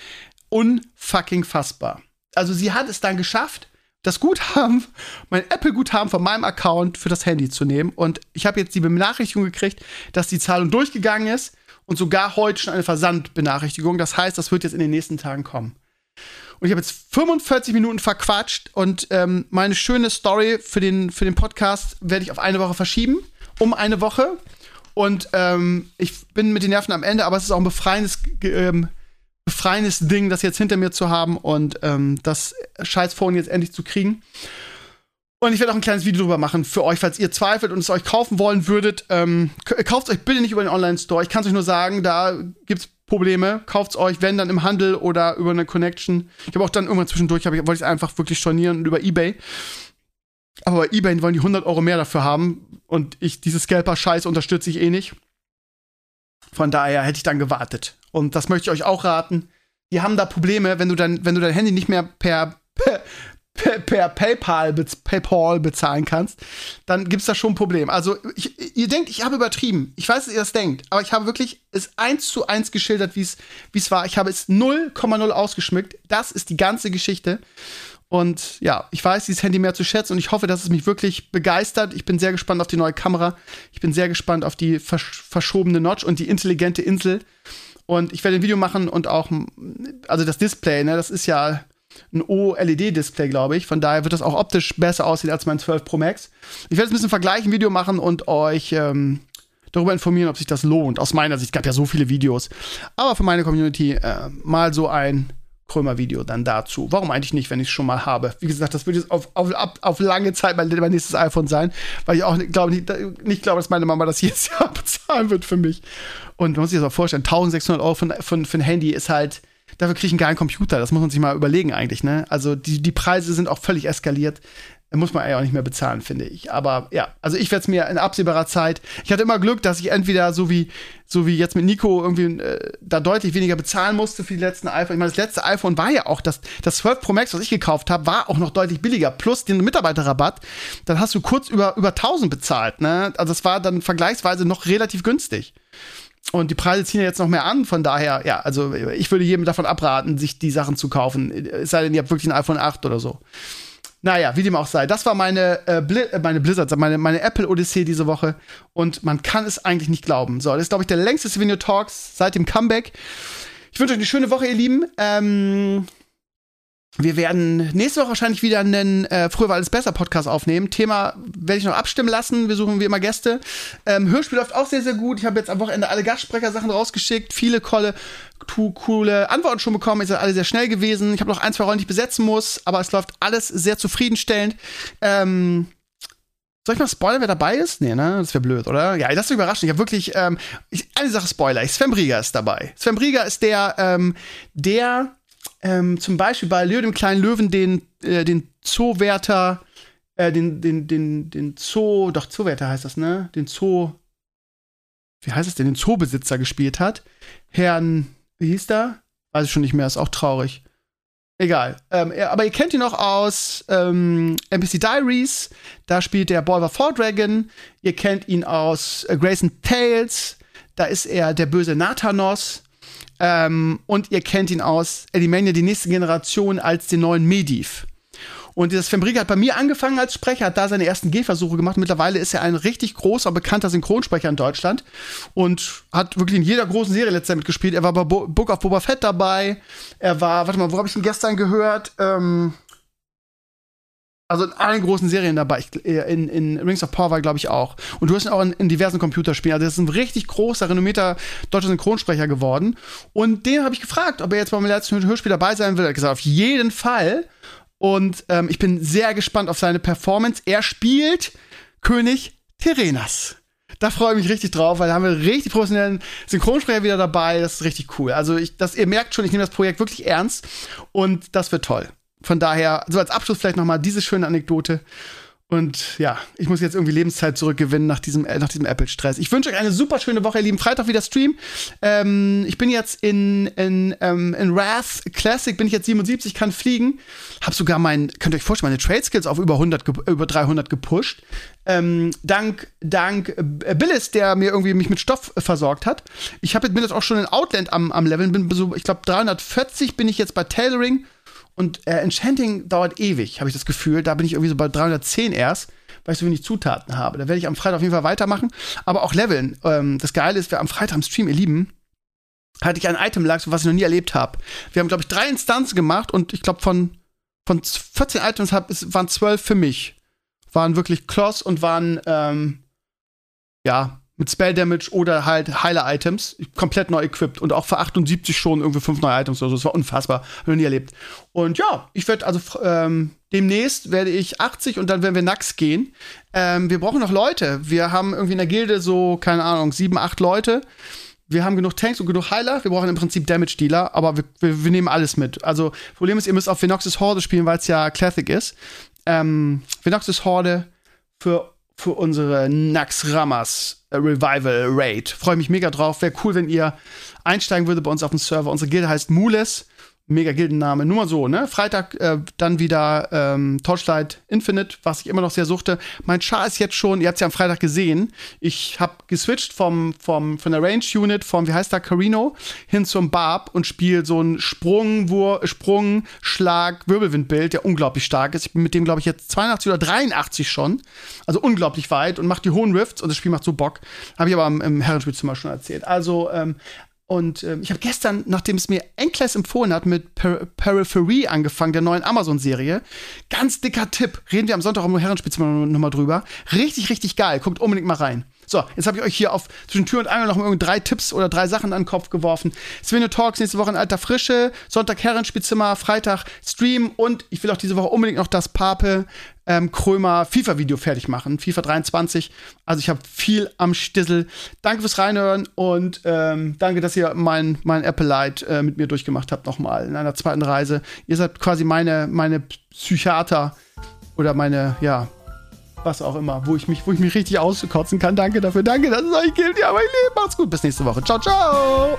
B: Unfucking fassbar. Also sie hat es dann geschafft, das Guthaben, mein Apple-Guthaben von meinem Account für das Handy zu nehmen. Und ich habe jetzt die Benachrichtigung gekriegt, dass die Zahlung durchgegangen ist und sogar heute schon eine Versandbenachrichtigung. Das heißt, das wird jetzt in den nächsten Tagen kommen. Und ich habe jetzt 45 Minuten verquatscht und ähm, meine schöne Story für den, für den Podcast werde ich auf eine Woche verschieben. Um eine Woche. Und ähm, ich bin mit den Nerven am Ende, aber es ist auch ein befreiendes ähm, befreiendes Ding, das jetzt hinter mir zu haben und ähm, das Scheißphone jetzt endlich zu kriegen. Und ich werde auch ein kleines Video drüber machen für euch, falls ihr zweifelt und es euch kaufen wollen würdet. Ähm, kauft es euch bitte nicht über den Online-Store. Ich kann es euch nur sagen, da gibt es Probleme. Kauft es euch, wenn dann im Handel oder über eine Connection. Ich habe auch dann irgendwann zwischendurch, ich, wollte ich es einfach wirklich stornieren über Ebay. Aber bei Ebay wollen die 100 Euro mehr dafür haben. Und ich, diese Scalper-Scheiß unterstütze ich eh nicht. Von daher hätte ich dann gewartet. Und das möchte ich euch auch raten. Die haben da Probleme, wenn du dann, wenn du dein Handy nicht mehr per, per, per PayPal, PayPal bezahlen kannst, dann gibt es da schon ein Problem. Also, ich, ihr denkt, ich habe übertrieben. Ich weiß, dass ihr das denkt, aber ich habe wirklich es eins zu eins geschildert, wie es war. Ich habe es 0,0 ausgeschmückt. Das ist die ganze Geschichte. Und ja, ich weiß dieses Handy mehr zu schätzen und ich hoffe, dass es mich wirklich begeistert. Ich bin sehr gespannt auf die neue Kamera. Ich bin sehr gespannt auf die versch verschobene Notch und die intelligente Insel. Und ich werde ein Video machen und auch, also das Display, ne, das ist ja ein OLED-Display, glaube ich. Von daher wird das auch optisch besser aussehen als mein 12 Pro Max. Ich werde jetzt ein bisschen vergleichen, Video machen und euch ähm, darüber informieren, ob sich das lohnt. Aus meiner Sicht gab ja so viele Videos. Aber für meine Community äh, mal so ein Krömer-Video dann dazu. Warum eigentlich nicht, wenn ich es schon mal habe? Wie gesagt, das wird jetzt auf, auf, auf lange Zeit mein, mein nächstes iPhone sein, weil ich auch glaube, nicht, nicht glaube, dass meine Mama das jedes Jahr bezahlen wird für mich. Und man muss sich das auch vorstellen, 1600 Euro für, für, für ein Handy ist halt, dafür kriege ich einen geilen Computer. Das muss man sich mal überlegen eigentlich, ne? Also die, die Preise sind auch völlig eskaliert muss man ja auch nicht mehr bezahlen, finde ich. Aber ja, also ich werde es mir in absehbarer Zeit. Ich hatte immer Glück, dass ich entweder so wie so wie jetzt mit Nico irgendwie äh, da deutlich weniger bezahlen musste für die letzten iPhone. Ich meine, das letzte iPhone war ja auch das das 12 Pro Max, was ich gekauft habe, war auch noch deutlich billiger plus den Mitarbeiterrabatt. Dann hast du kurz über über 1000 bezahlt, ne? Also das war dann vergleichsweise noch relativ günstig. Und die Preise ziehen ja jetzt noch mehr an, von daher, ja, also ich würde jedem davon abraten, sich die Sachen zu kaufen. Es sei denn, ihr habt wirklich ein iPhone 8 oder so. Naja, wie dem auch sei. Das war meine, äh, Bli äh, meine Blizzard, meine, meine Apple-Odyssee diese Woche. Und man kann es eigentlich nicht glauben. So, das ist, glaube ich, der längste Souvenir Talks seit dem Comeback. Ich wünsche euch eine schöne Woche, ihr Lieben. Ähm, wir werden nächste Woche wahrscheinlich wieder einen äh, Früher war alles besser Podcast aufnehmen. Thema werde ich noch abstimmen lassen. Wir suchen wie immer Gäste. Ähm, Hörspiel läuft auch sehr, sehr gut. Ich habe jetzt am Wochenende alle Gastsprecher-Sachen rausgeschickt. Viele coole, coole Antworten schon bekommen. Seid alle sehr schnell gewesen. Ich habe noch ein, zwei Rollen, die ich besetzen muss, aber es läuft alles sehr zufriedenstellend. Ähm, soll ich mal spoilern, wer dabei ist? Nee, ne? Das wäre blöd, oder? Ja, das ist überraschend. Ich habe wirklich ähm, ich, eine Sache Spoiler. Sven Brieger ist dabei. Sven Brieger ist der, ähm, der ähm, zum Beispiel bei Leo dem kleinen Löwen den, äh, den Zoowärter, äh, den, den, den, den Zoo, doch Zoowärter heißt das, ne? Den Zoo, wie heißt es denn, den Zoobesitzer gespielt hat. Herrn, wie hieß der? Weiß ich schon nicht mehr, ist auch traurig. Egal. Ähm, er, aber ihr kennt ihn auch aus ähm, NPC Diaries. Da spielt er Bolver Dragon. Ihr kennt ihn aus äh, Grayson Tales. Da ist er der böse Nathanos. Ähm, und ihr kennt ihn aus Elimania, die nächste Generation, als den neuen Mediv. Und dieses Fembriga hat bei mir angefangen als Sprecher, hat da seine ersten Gehversuche gemacht. Mittlerweile ist er ein richtig großer, bekannter Synchronsprecher in Deutschland und hat wirklich in jeder großen Serie letztes Jahr mitgespielt. Er war bei Bo Book of Boba Fett dabei. Er war, warte mal, wo habe ich ihn gestern gehört? Ähm, also in allen großen Serien dabei. Äh, in, in Rings of Power war, glaube ich, auch. Und du hast ihn auch in, in, diversen Computerspielen. Also, das ist ein richtig großer, renommierter deutscher Synchronsprecher geworden. Und den habe ich gefragt, ob er jetzt beim letzten Hörspiel dabei sein will. Er hat gesagt, auf jeden Fall. Und ähm, ich bin sehr gespannt auf seine Performance. Er spielt König Terenas. Da freue ich mich richtig drauf, weil da haben wir richtig professionellen Synchronsprecher wieder dabei. Das ist richtig cool. Also ich, das, ihr merkt schon, ich nehme das Projekt wirklich ernst und das wird toll. Von daher, so als Abschluss vielleicht noch mal diese schöne Anekdote. Und ja, ich muss jetzt irgendwie Lebenszeit zurückgewinnen nach diesem, äh, nach diesem Apple-Stress. Ich wünsche euch eine super schöne Woche, ihr Lieben. Freitag wieder Stream. Ähm, ich bin jetzt in, in, ähm, in Wrath Classic, bin ich jetzt 77, kann fliegen. Hab sogar mein, könnt ihr euch vorstellen, meine Trade-Skills auf über 100, über 300 gepusht. Ähm, dank, dank äh, Billis, der mir irgendwie mich mit Stoff versorgt hat. Ich habe bin jetzt auch schon in Outland am, am Leveln, bin so, ich glaube 340 bin ich jetzt bei Tailoring und äh, Enchanting dauert ewig, habe ich das Gefühl. Da bin ich irgendwie so bei 310 erst, weil ich so wenig Zutaten habe. Da werde ich am Freitag auf jeden Fall weitermachen. Aber auch leveln. Ähm, das Geile ist, wir am Freitag im Stream, ihr Lieben, hatte ich ein Item lag, was ich noch nie erlebt habe. Wir haben, glaube ich, drei Instanzen gemacht und ich glaube, von, von 14 Items hab, waren 12 für mich. Waren wirklich Kloss und waren, ähm, ja, mit Spell Damage oder halt Heiler-Items, komplett neu equipped und auch für 78 schon irgendwie fünf neue Items oder so. Das war unfassbar, habe ich nie erlebt. Und ja, ich werde also ähm, demnächst werde ich 80 und dann werden wir Nax gehen. Ähm, wir brauchen noch Leute. Wir haben irgendwie in der Gilde so, keine Ahnung, sieben, acht Leute. Wir haben genug Tanks und genug Heiler. Wir brauchen im Prinzip Damage-Dealer, aber wir, wir, wir, nehmen alles mit. Also, Problem ist, ihr müsst auf Venox's Horde spielen, weil es ja Classic ist. Ähm, Venox's Horde für für unsere Nax Ramas äh, Revival Raid. Freue mich mega drauf. Wäre cool, wenn ihr einsteigen würdet bei uns auf dem Server. Unsere Gilde heißt Mules mega Gildenname. Nur mal so, ne? Freitag äh, dann wieder ähm, Torchlight Infinite, was ich immer noch sehr suchte. Mein Char ist jetzt schon, ihr habt es ja am Freitag gesehen. Ich habe geswitcht vom, vom, von der Range Unit, vom, wie heißt der, Carino, hin zum Barb und spiele so ein Sprung, Wur Sprung, Schlag, Wirbelwindbild, der unglaublich stark ist. Ich bin mit dem, glaube ich, jetzt 82 oder 83 schon. Also unglaublich weit und macht die hohen Rifts und das Spiel macht so Bock. Habe ich aber im, im Herrenspielzimmer schon erzählt. Also, ähm, und ähm, ich habe gestern, nachdem es mir Enkles empfohlen hat, mit per Periphery angefangen, der neuen Amazon-Serie. Ganz dicker Tipp. Reden wir am Sonntag im Herrenspielzimmer nochmal drüber. Richtig, richtig geil. Guckt unbedingt mal rein. So, jetzt habe ich euch hier auf zwischen Tür und Angel noch mal drei Tipps oder drei Sachen an den Kopf geworfen. Svenio Talks nächste Woche in alter Frische, Sonntag Herrenspielzimmer, Freitag Stream und ich will auch diese Woche unbedingt noch das Pape ähm, Krömer FIFA-Video fertig machen. FIFA 23. Also ich habe viel am Stissel. Danke fürs Reinhören und ähm, danke, dass ihr mein, mein Apple Light äh, mit mir durchgemacht habt nochmal in einer zweiten Reise. Ihr seid quasi meine, meine Psychiater oder meine, ja, was auch immer, wo ich mich, wo ich mich richtig auskotzen kann. Danke dafür, danke, dass es euch gilt. Ja, mein Leben, macht's gut. Bis nächste Woche. Ciao, ciao.